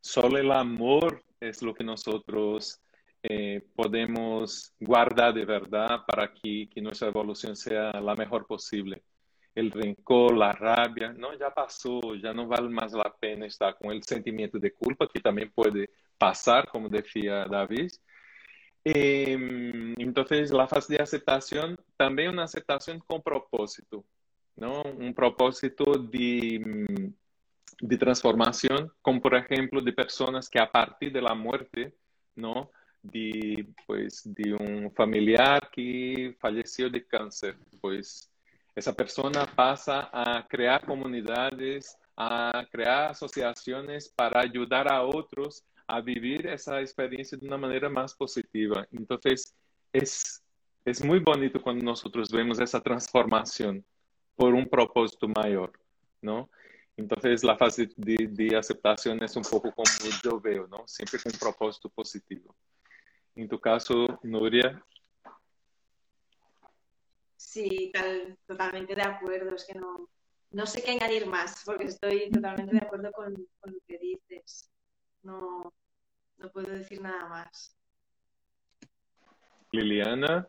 solo el amor es lo que nosotros eh, podemos guardar de verdad para que, que, nuestra evolución sea la mejor posible. El rencor, la rabia, no, ya pasó, ya no vale más la pena estar con el sentimiento de culpa, que también puede pasar, como decía David. Eh, entonces, la fase de aceptación, también una aceptación con propósito, ¿no? Un propósito de, de transformación, como por ejemplo de personas que a partir de la muerte, ¿no? de, pues, de un familiar que falleció de cáncer. Pues esa persona pasa a crear comunidades, a crear asociaciones para ayudar a otros a vivir esa experiencia de una manera más positiva. Entonces, es, es muy bonito cuando nosotros vemos esa transformación por un propósito mayor, ¿no? Entonces, la fase de, de aceptación es un poco como yo veo, ¿no? Siempre con un propósito positivo. En tu caso, Nuria. Sí, tal, totalmente de acuerdo. Es que no, no sé qué añadir más, porque estoy totalmente de acuerdo con, con lo que dices. No, no puedo decir nada más. Liliana.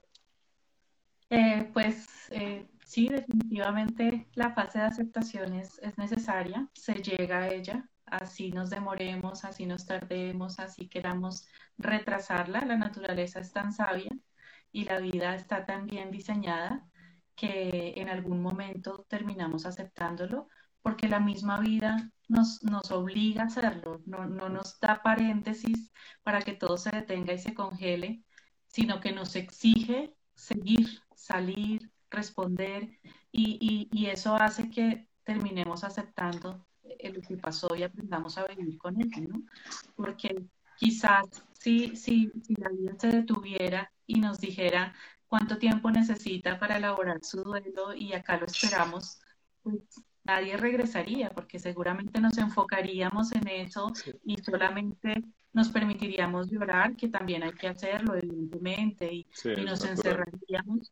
Eh, pues eh, sí, definitivamente la fase de aceptación es, es, necesaria, se llega a ella, así nos demoremos, así nos tardemos, así queramos retrasarla. La naturaleza es tan sabia y la vida está tan bien diseñada que en algún momento terminamos aceptándolo porque la misma vida nos, nos obliga a hacerlo, no, no nos da paréntesis para que todo se detenga y se congele, sino que nos exige seguir, salir, responder y, y, y eso hace que terminemos aceptando lo que pasó y aprendamos a vivir con él, ¿no? Porque quizás si, si, si la vida se detuviera y nos dijera cuánto tiempo necesita para elaborar su duelo y acá lo esperamos, pues nadie regresaría porque seguramente nos enfocaríamos en eso y solamente nos permitiríamos llorar, que también hay que hacerlo, evidentemente, y, y nos encerraríamos.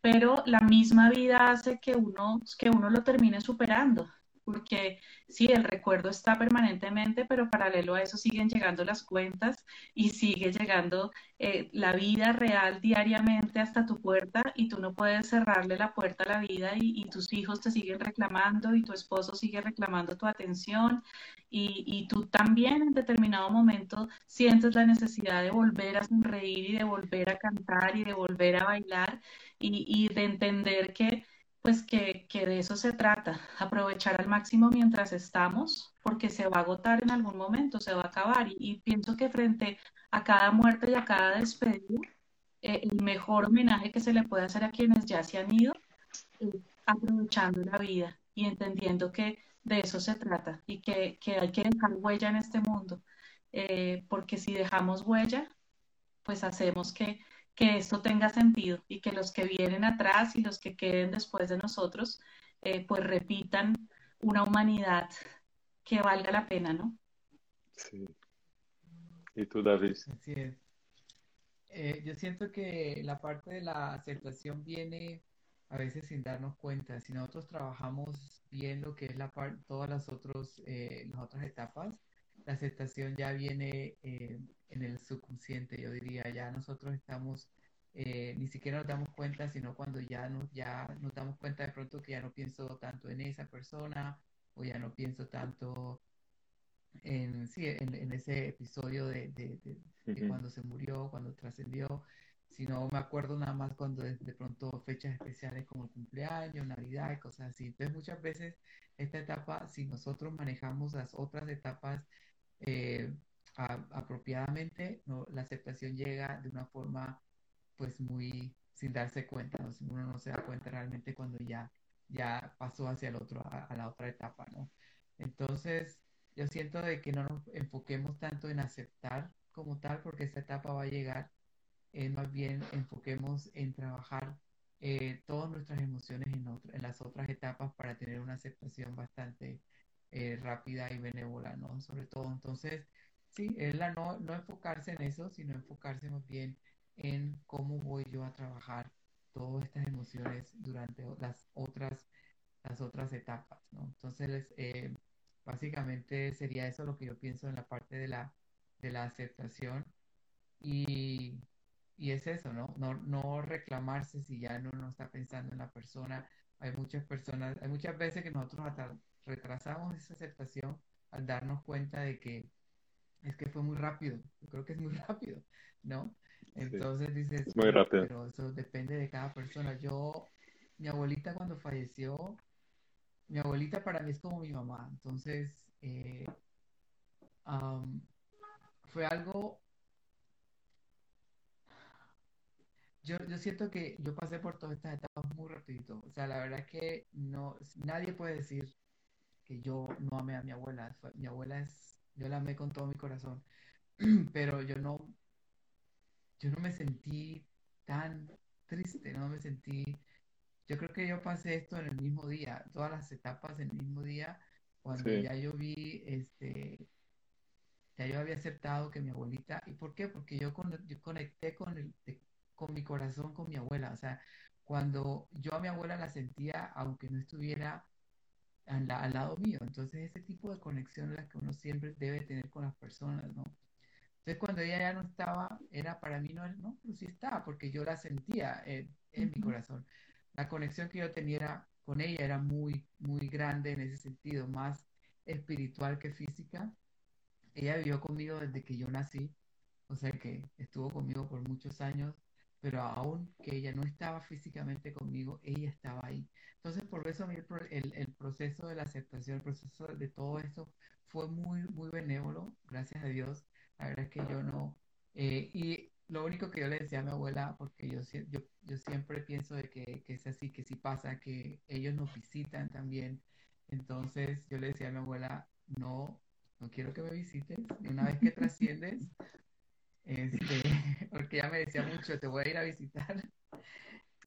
Pero la misma vida hace que uno, que uno lo termine superando porque sí, el recuerdo está permanentemente, pero paralelo a eso siguen llegando las cuentas y sigue llegando eh, la vida real diariamente hasta tu puerta y tú no puedes cerrarle la puerta a la vida y, tus hijos te siguen reclamando y tu esposo sigue reclamando tu atención y, y, tú también en determinado momento sientes la necesidad de volver a sonreír y de volver a cantar y de volver a bailar y, y de entender que pues que, de eso se trata, aprovechar al máximo mientras estamos, porque se va a agotar en algún momento, se va a acabar. Y, pienso que frente a cada muerte y a cada despedida, eh, el mejor homenaje que se le puede hacer a quienes ya se han ido es aprovechando la vida y entendiendo que de eso se trata y que, que hay que dejar huella en este mundo, eh, porque si dejamos huella, pues hacemos que que esto tenga sentido y que los que vienen atrás y los que queden después de nosotros, eh, pues repitan una humanidad que valga la pena, ¿no? Sí. ¿Y tú, David? Así es. Eh, yo siento que la parte de la aceptación viene a veces sin darnos cuenta. Si nosotros trabajamos bien lo que es la parte, todas las, otros, eh, las otras etapas, la aceptación ya viene eh, en el subconsciente, yo diría, ya nosotros estamos, eh, ni siquiera nos damos cuenta, sino cuando ya nos, ya nos damos cuenta de pronto que ya no pienso tanto en esa persona o ya no pienso tanto en, sí, en, ese episodio de, de, cuando se murió, cuando trascendió, sino me acuerdo nada más cuando de, de, pronto fechas especiales como el cumpleaños, Navidad y cosas así. Entonces muchas veces esta etapa, si nosotros manejamos las otras etapas eh, apropiadamente, la aceptación llega de una forma pues muy sin darse cuenta, ¿no? uno no se da cuenta realmente cuando ya, ya pasó hacia el otro, a, la otra etapa, ¿no? Entonces, yo siento de que no nos enfoquemos tanto en aceptar como tal, porque esa etapa va a llegar, es más bien enfoquemos en trabajar eh, todas nuestras emociones en las otras etapas para tener una aceptación bastante eh, rápida y benévola, ¿no? Sobre todo, entonces, sí, es la no, no enfocarse en eso, sino enfocarse más bien en cómo voy yo a trabajar todas estas emociones durante las otras, las otras etapas, ¿no? Entonces, eh, básicamente sería eso lo que yo pienso en la parte de la, de la aceptación y, y es eso, ¿no? ¿no? No reclamarse si ya no, no está pensando en la persona. Hay muchas personas, hay muchas veces que nosotros retrasamos esa aceptación al darnos cuenta de que es que fue muy rápido. Yo creo que es muy (laughs) rápido, ¿no? Entonces dices, muy rápido. pero eso depende de cada persona. Yo, mi abuelita cuando falleció, mi abuelita para mí es como mi mamá. Entonces, eh, fue algo yo, yo siento que yo pasé por todas estas etapas muy rapidito. O sea, la verdad es que no, nadie puede decir que yo no amé a mi abuela. Mi abuela es, yo la amé con todo mi corazón, (clears throat) pero yo no, yo no me sentí tan triste, no me sentí, yo creo que yo pasé esto en el mismo día, todas las etapas en el mismo día, cuando ya yo vi, este, ya yo había aceptado que mi abuelita, ¿y por qué? Porque yo, yo conecté con, el, con mi corazón, con mi abuela, o sea, cuando yo a mi abuela la sentía, aunque no estuviera al, lado mío. Entonces, ese tipo de conexión es la que uno siempre debe tener con las personas, ¿no? Entonces, cuando ella ya no estaba, era para mí, no, no, pero sí estaba, porque yo la sentía en, mi corazón. La conexión que yo tenía con ella era muy, muy grande en ese sentido, más espiritual que física. Ella vivió conmigo desde que yo nací, o sea que estuvo conmigo por muchos años, pero aún que ella no estaba físicamente conmigo, ella estaba ahí. Entonces, por eso a mí el, el, proceso de la aceptación, el proceso de todo esto fue muy, muy benévolo, gracias a Dios. La verdad es que yo no... Eh, y lo único que yo le decía a mi abuela, porque yo, yo, yo siempre pienso de que, que, es así, que sí pasa, que ellos nos visitan también. Entonces yo le decía a mi abuela, no, no quiero que me visites. Y una vez que (laughs) trasciendes, este, (laughs) porque ella me decía mucho, te voy a ir a visitar. (laughs)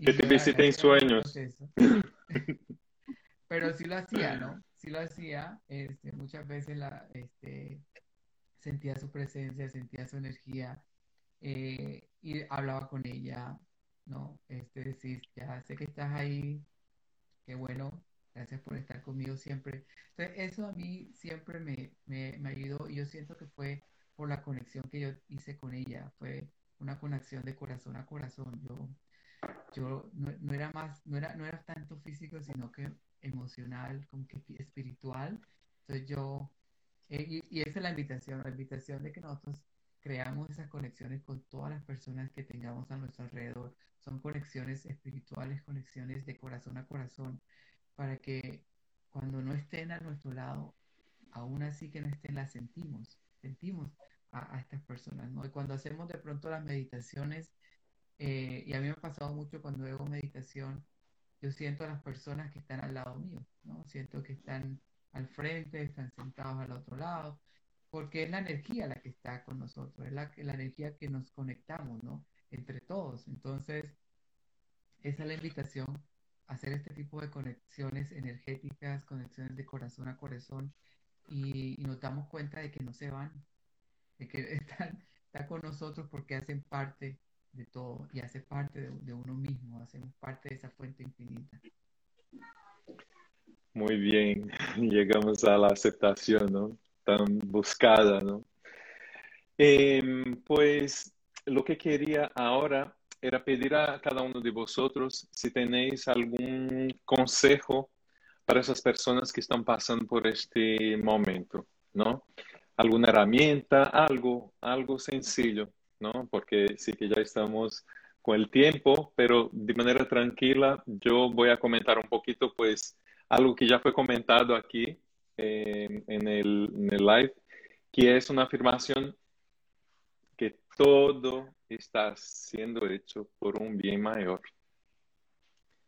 Que te visite en sueños. (laughs) Pero sí lo hacía, ¿no? Sí lo hacía. Este, muchas veces la, este, sentía su presencia, sentía su energía eh, y hablaba con ella, ¿no? Este, decir, ya sé que estás ahí, qué bueno, gracias por estar conmigo siempre. Entonces, eso a mí siempre me, me, me ayudó y yo siento que fue por la conexión que yo hice con ella, fue una conexión de corazón a corazón. Yo yo no, era más, no era, no era tanto físico, sino que emocional, como que espiritual. Entonces yo, eh, y, esa es la invitación, la invitación de que nosotros creamos esas conexiones con todas las personas que tengamos a nuestro alrededor. Son conexiones espirituales, conexiones de corazón a corazón, para que cuando no estén a nuestro lado, aún así que no estén, las sentimos, sentimos a, estas personas, ¿no? Y cuando hacemos de pronto las meditaciones, eh, y a mí me ha pasado mucho cuando hago meditación, yo siento a las personas que están al lado mío, ¿no? Siento que están al frente, están sentados al otro lado, porque es la energía la que está con nosotros, es la, la energía que nos conectamos, ¿no? Entre todos. Entonces, esa es la invitación, hacer este tipo de conexiones energéticas, conexiones de corazón a corazón, y, nos damos cuenta de que no se van, de que (laughs) están, con nosotros porque hacen parte de todo y hace parte de, de uno mismo, hacemos parte de esa fuente infinita. Muy bien, (laughs) llegamos a la aceptación, ¿no? Tan buscada, ¿no? Em, pues lo que quería ahora era pedir a cada uno de vosotros si tenéis algún consejo para esas personas que están pasando por este momento, ¿no? Alguna herramienta, algo, algo sencillo, ¿no? Porque sí que ya estamos con el tiempo, pero de manera tranquila, yo voy a comentar un poquito, pues, algo que ya fue comentado aquí eh, en, el, en el live, que es una afirmación que todo está siendo hecho por un bien mayor.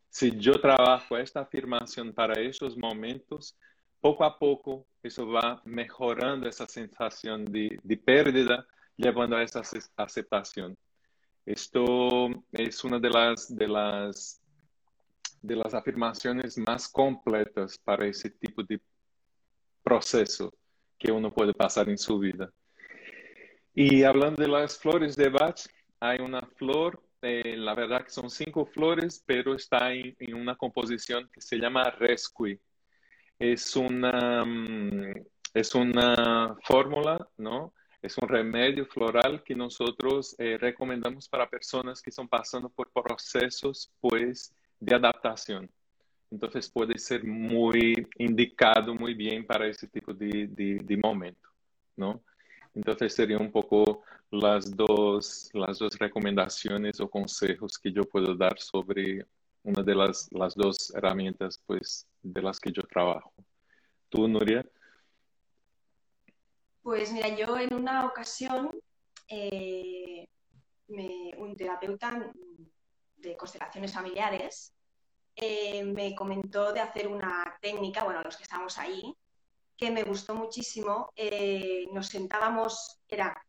Si yo trabajo esta afirmación para esos momentos, poco a poco eso va mejorando esa sensación de, pérdida, llevando a esa aceptación. Esto es una de las, de las de las afirmaciones más completas para ese tipo de proceso que uno puede pasar en su vida. Y hablando de las flores de Bach, hay una flor, eh, la verdad que son cinco flores, pero está en, una composición que se llama Rescue. Es una, mm, es una fórmula, ¿no? Es un remedio floral que nosotros eh, recomendamos para personas que están pasando por procesos, pues, de adaptación. Entonces puede ser muy indicado muy bien para ese tipo de, de, momento, ¿no? Entonces serían un poco las dos, las dos recomendaciones o consejos que yo puedo dar sobre una de las, las dos herramientas pues, de las que yo trabajo. ¿Tú, Nuria? Pues mira, yo en una ocasión eh, me, un terapeuta de constelaciones familiares, eh, me comentó de hacer una técnica, bueno, los que estamos ahí, que me gustó muchísimo. Eh, nos sentábamos, era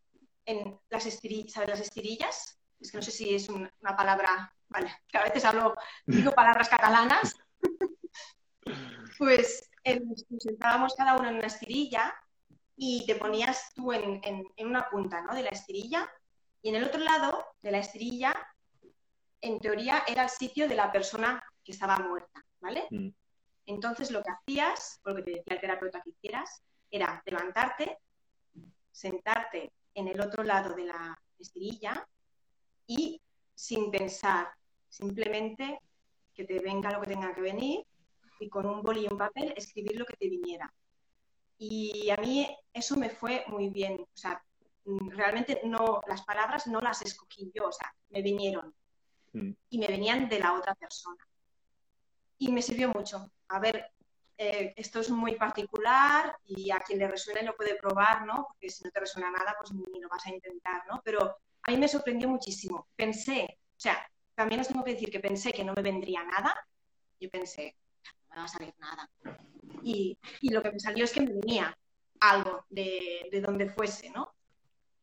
en las estirillas, ¿sabes las estirillas? Es que no sé si es una palabra, vale, que a veces hablo, digo palabras catalanas. (laughs) pues eh, nos sentábamos cada uno en una estirilla y te ponías tú en, en, una punta ¿no? de la estirilla y en el otro lado de la estirilla en teoría era el sitio de la persona que estaba muerta, ¿vale? Mm. Entonces lo que hacías, o lo que te decía el terapeuta que hicieras, era levantarte, sentarte en el otro lado de la estirilla y sin pensar, simplemente que te venga lo que tenga que venir y con un boli y un papel escribir lo que te viniera. Y a mí eso me fue muy bien. O sea, realmente no, las palabras no las escogí yo, o sea, me vinieron. Mm. y me venían de la otra persona. Y me sirvió mucho. A ver, eh, esto es muy particular y a quien le resuene lo puede probar, ¿no? Porque si no te resuena nada, pues ni lo vas a intentar, ¿no? Pero a mí me sorprendió muchísimo. Pensé, o sea, también os tengo que decir que pensé que no me vendría nada. Yo pensé, me va a salir nada. Y, y lo que me salió es que me venía algo de, de donde fuese, ¿no?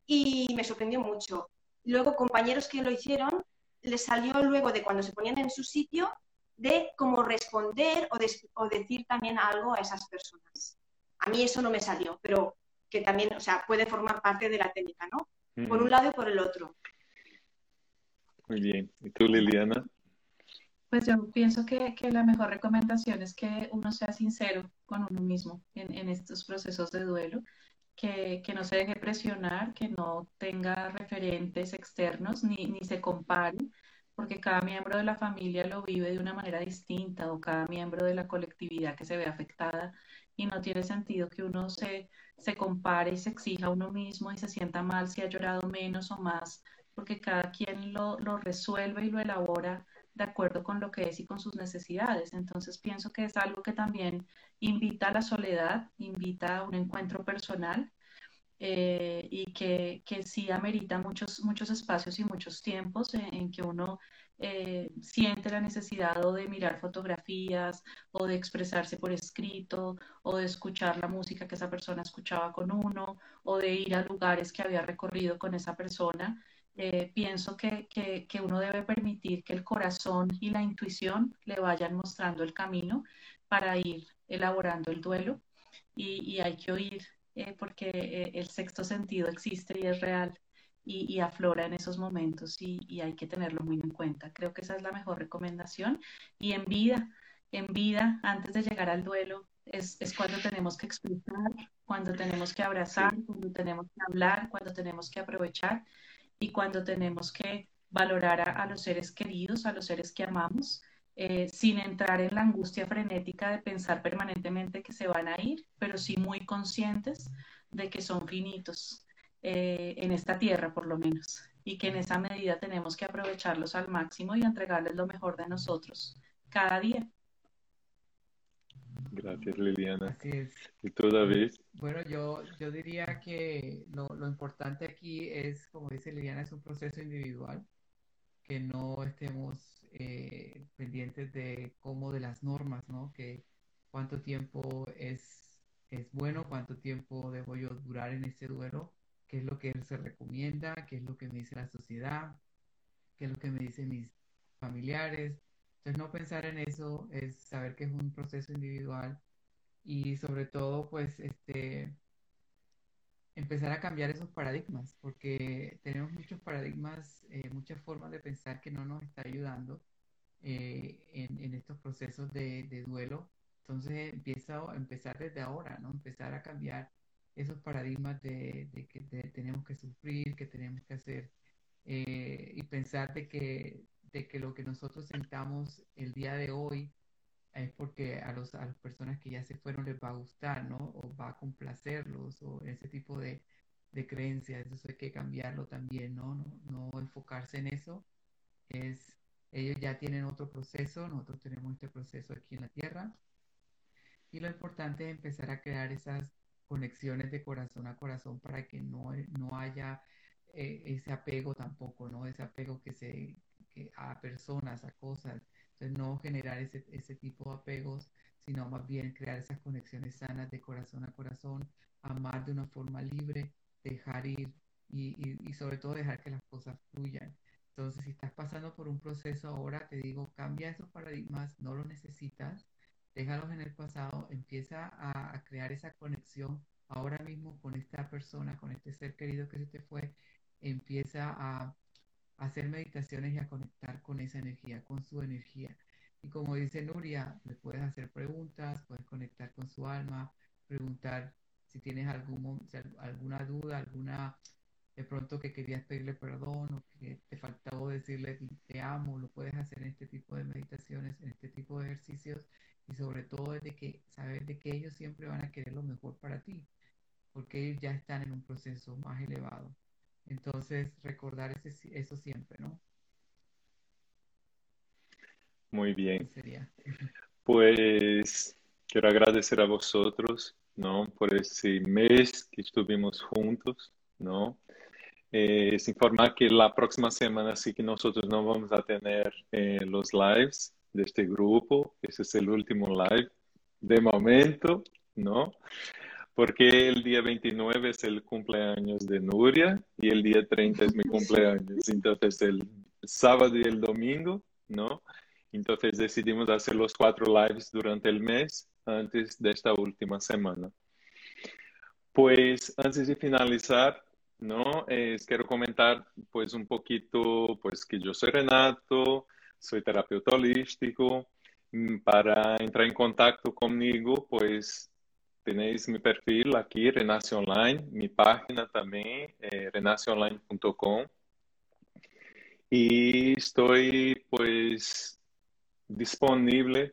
Y me sorprendió mucho. Luego, compañeros que lo hicieron les salió luego de cuando se ponían en su sitio de cómo responder o, decir también algo a esas personas. A mí eso no me salió, pero que también, o sea, puede formar parte de la técnica, ¿no? Por un lado y por el otro. Muy bien. ¿Y tú, Liliana? Pues yo pienso que, la mejor recomendación es que uno sea sincero con uno mismo en, estos procesos de duelo, que, no se deje presionar, que no tenga referentes externos ni, se compare, porque cada miembro de la familia lo vive de una manera distinta o cada miembro de la colectividad que se ve afectada y no tiene sentido que uno se, compare y se exija a uno mismo y se sienta mal si ha llorado menos o más, porque cada quien lo resuelve y lo elabora de acuerdo con lo que es y con sus necesidades. Entonces pienso que es algo que también invita a la soledad, invita a un encuentro personal eh, y que, que, sí amerita muchos, muchos espacios y muchos tiempos en, que uno eh, siente la necesidad de mirar fotografías o de expresarse por escrito o de escuchar la música que esa persona escuchaba con uno o de ir a lugares que había recorrido con esa persona. Eh, pienso que, que, que, uno debe permitir que el corazón y la intuición le vayan mostrando el camino para ir elaborando el duelo. Y, y hay que oír eh, porque eh, el sexto sentido existe y es real y, y aflora en esos momentos y, y, hay que tenerlo muy en cuenta. Creo que esa es la mejor recomendación. Y en vida, en vida, antes de llegar al duelo, es, es cuando tenemos que explicar, cuando tenemos que abrazar, cuando tenemos que hablar, cuando tenemos que aprovechar y cuando tenemos que valorar a, los seres queridos, a los seres que amamos, eh, sin entrar en la angustia frenética de pensar permanentemente que se van a ir, pero sí muy conscientes de que son finitos eh, en esta tierra por lo menos y que en esa medida tenemos que aprovecharlos al máximo y entregarles lo mejor de nosotros cada día. Gracias, Liliana. Así es. ¿Y tú, David? Bueno, yo, yo diría que lo, lo importante aquí es, como dice Liliana, es un proceso individual, que no estemos eh, pendientes de cómo de las normas, ¿no? Que cuánto tiempo es, es bueno, cuánto tiempo debo yo durar en ese duelo, qué es lo que se recomienda, qué es lo que me dice la sociedad, qué es lo que me dicen mis familiares. Entonces no pensar en eso es saber que es un proceso individual y sobre todo pues este empezar a cambiar esos paradigmas, porque tenemos muchos paradigmas, eh, muchas formas de pensar que no nos está ayudando eh, en, estos procesos de, duelo. Entonces empieza a empezar desde ahora, ¿no? Empezar a cambiar esos paradigmas de, de que tenemos que sufrir, que tenemos que hacer, eh, y pensar de que, de que lo que nosotros sentamos el día de hoy es porque a, los, a las personas que ya se fueron les va a gustar, ¿no? O va a complacerlos, o ese tipo de, de creencias. Eso hay que cambiarlo también, ¿no? ¿no? No enfocarse en eso. Es, ellos ya tienen otro proceso, nosotros tenemos este proceso aquí en la Tierra. Y lo importante es empezar a crear esas conexiones de corazón a corazón para que no, no haya eh, ese apego tampoco, ¿no? Ese apego que se, a personas, a cosas entonces, no generar ese, ese tipo de apegos, sino más bien crear esas conexiones sanas de corazón a corazón, amar de una forma libre, dejar ir y, y, y sobre todo dejar que las cosas fluyan. Entonces, si estás pasando por un proceso ahora, te digo, cambia esos paradigmas, no los necesitas, déjalos en el pasado, empieza a, a, crear esa conexión ahora mismo con esta persona, con este ser querido que se te fue, empieza a, hacer meditaciones y a conectar con esa energía, con su energía. Y como dice Nuria, le puedes hacer preguntas, puedes conectar con su alma, preguntar si tienes alguna duda, alguna, de pronto que querías pedirle perdón o que te faltaba decirle te amo, lo puedes hacer en este tipo de meditaciones, en este tipo de ejercicios y sobre todo de que saber de que ellos siempre van a querer lo mejor para ti, porque ellos ya están en un proceso más elevado. Entonces, recordar ese, eso siempre, ¿no? Muy bien. Pues quiero agradecer a vosotros, ¿no? Por ese mes que estuvimos juntos, ¿no? Eh, es informar que la próxima semana sí que nosotros no vamos a tener eh, los lives de este grupo. Ese es el último live de momento, ¿no? Porque el día 29 es el cumpleaños de Nuria y el día 30 es mi cumpleaños. Entonces, el sábado y el domingo, ¿no? Entonces decidimos hacer los cuatro lives durante el mes antes de esta última semana. Pues antes de finalizar, ¿no? Es, quiero comentar pues un poquito pues que yo soy Renato, soy terapeuta holístico. Mm, para entrar en contacto conmigo, pues tenéis mi perfil aquí, Renace Online, mi página también, eh, renaceonline.com. Y estoy pues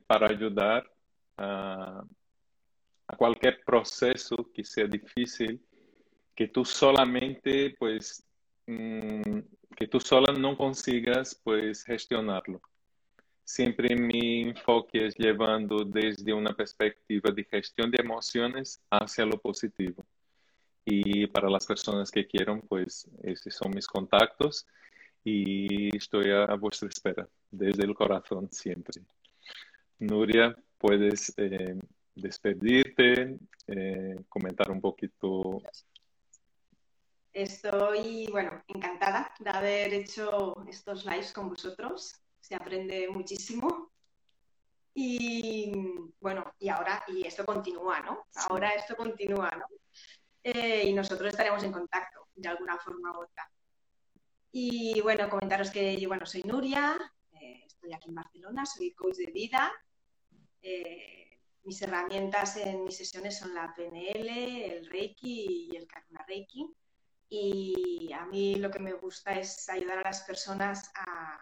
para ayudar a, a proceso que sea difícil, que tú solamente, pues, mm, que tú sola no consigas, pues, gestionarlo. Siempre mi enfoque es llevando desde una perspectiva de gestión de emociones hacia lo positivo. Y para las personas que quieran, pues, esos son mis contactos y estoy a, vuestra espera, desde el corazón siempre. Nuria, puedes eh, despedirte, eh, comentar un poquito. Estoy, bueno, encantada de haber hecho estos lives con vosotros. Se aprende muchísimo. Y bueno, y ahora, y esto continúa, ¿no? Ahora esto continúa, ¿no? Eh, y nosotros estaremos en contacto de alguna forma u otra. Y bueno, comentaros que yo, bueno, soy Nuria, eh, estoy aquí en Barcelona, soy coach de vida. Mis herramientas en mis sesiones son la PNL, el Reiki y el Karuna Reiki. Y a mí lo que me gusta es ayudar a las personas a,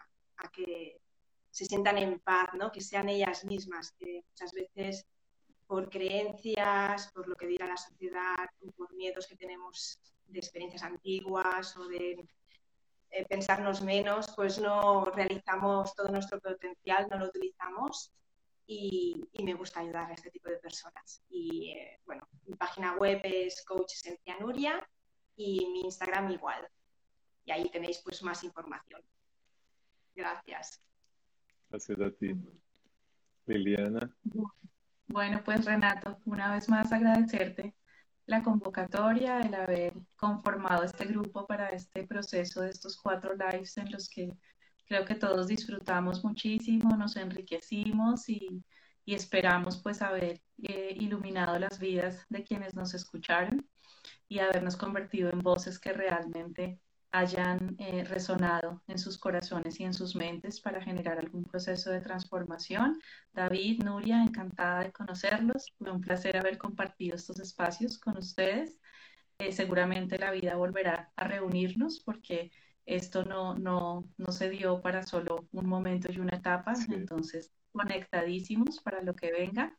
que se sientan en paz, ¿no? que sean ellas mismas, que muchas veces por creencias, por lo que dirá la sociedad, por miedos que tenemos de experiencias antiguas o de eh, pensarnos menos, pues no realizamos todo nuestro potencial, no lo utilizamos y, me gusta ayudar a este tipo de personas. Y eh, bueno, mi página web es Coach Esencia Nuria y mi Instagram igual. Y ahí tenéis pues más información. Gracias. Gracias a ti. Liliana. Bueno, pues Renato, una vez más agradecerte la convocatoria, el haber conformado este grupo para este proceso de estos cuatro lives en los que Creo que todos disfrutamos muchísimo, nos enriquecimos y, esperamos pues haber eh, iluminado las vidas de quienes nos escucharon y habernos convertido en voces que realmente hayan eh, resonado en sus corazones y en sus mentes para generar algún proceso de transformación. David, Nuria, encantada de conocerlos. Fue un placer haber compartido estos espacios con ustedes. Eh, seguramente la vida volverá a reunirnos porque esto no, no, no se dio para solo un momento y una etapa, entonces conectadísimos para lo que venga.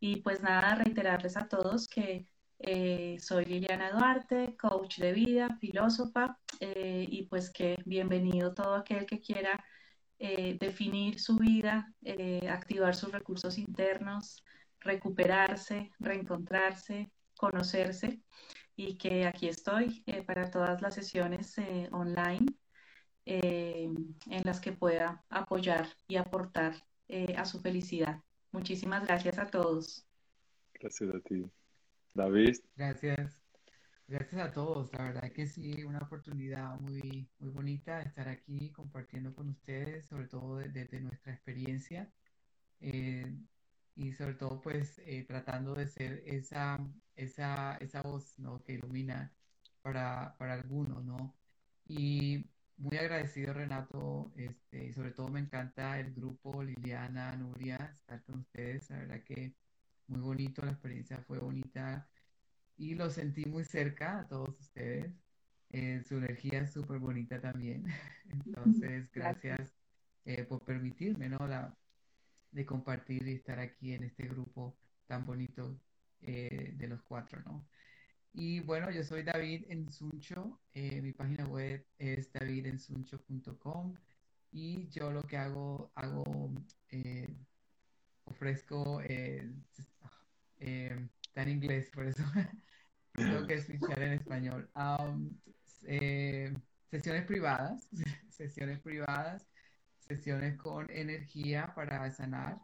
Y pues nada, reiterarles a todos que eh, soy Liliana Duarte, coach de vida, filósofa, eh, y pues que bienvenido todo aquel que quiera eh, definir su vida, activar sus recursos internos, recuperarse, reencontrarse, conocerse y que aquí estoy para todas las sesiones online en las que pueda apoyar y aportar a su felicidad. Muchísimas gracias a todos. Gracias a ti. David. Gracias. Gracias a todos. La verdad que sí, una oportunidad muy, muy bonita estar aquí compartiendo con ustedes, sobre todo desde nuestra experiencia y sobre todo pues eh, tratando de ser esa, esa, esa voz ¿no? que ilumina para, para algunos, ¿no? Y muy agradecido Renato, este, y sobre todo me encanta el grupo Liliana, Nuria, estar con ustedes, la verdad que muy bonito, la experiencia fue bonita y lo sentí muy cerca a todos ustedes. Eh, su energía es súper bonita también. (laughs) Entonces, gracias eh, por permitirme, ¿no? La, de compartir y estar aquí en este grupo tan bonito eh, de los cuatro, ¿no? Y bueno, yo soy David Ensuncho, eh, mi página web es davidensuncho.com y yo lo que hago, hago, eh, ofrezco, está en inglés, por eso (laughs) tengo que escuchar en español. sesiones privadas, (laughs) sesiones privadas sesiones con energía para sanar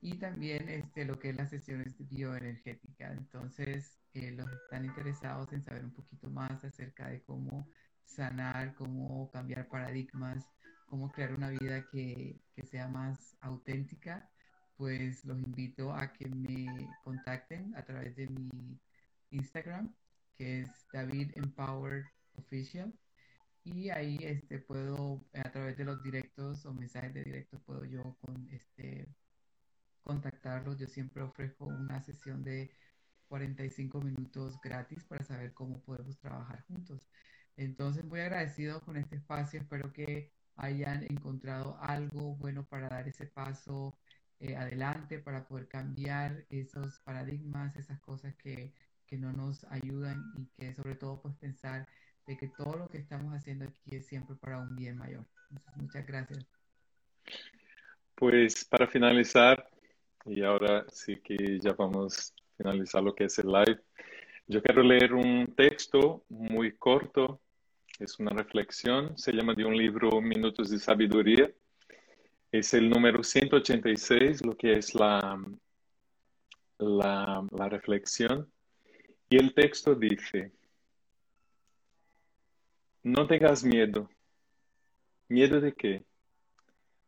y también este, lo que es las sesiones bioenergéticas. Entonces, eh, los están interesados en saber un poquito más acerca de cómo sanar, cómo cambiar paradigmas, cómo crear una vida que, que sea más auténtica, pues los invito a que me contacten a través de mi Instagram, que es David Empowered Official y ahí este, puedo, a través de los directos o mensajes de directo, puedo yo con, este, contactarlos. Yo siempre ofrezco una sesión de 45 minutos gratis para saber cómo podemos trabajar juntos. Entonces, muy agradecido con este espacio. Espero que hayan encontrado algo bueno para dar ese paso eh, adelante, para poder cambiar esos paradigmas, esas cosas que, que no nos ayudan y que sobre todo pues pensar de que todo lo que estamos haciendo aquí es siempre para un bien mayor. Entonces, muchas gracias. Pues para finalizar, y ahora sí que ya vamos a finalizar lo que es el live, yo quiero leer un texto muy corto, es una reflexión, se llama de un libro Minutos de Sabiduría, es el número 186, lo que es la, la, reflexión, y el texto dice, no tengas miedo. ¿Miedo de qué?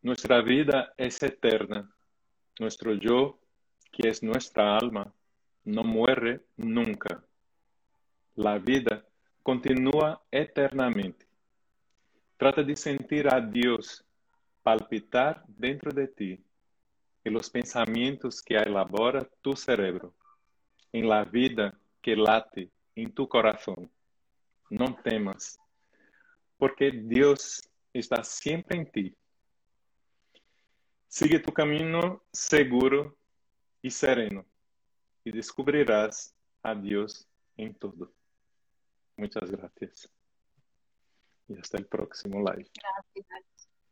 Nuestra vida es eterna. Nuestro yo, que es nuestra alma, no muere nunca. La vida continúa eternamente. Trata de sentir a Dios palpitar dentro de ti en los pensamientos que elabora tu cerebro, en la vida que late en tu corazón. No temas, porque Dios está siempre en ti. Sigue tu camino seguro y sereno y descubrirás a Dios en todo. Muchas gracias. Y hasta el próximo live.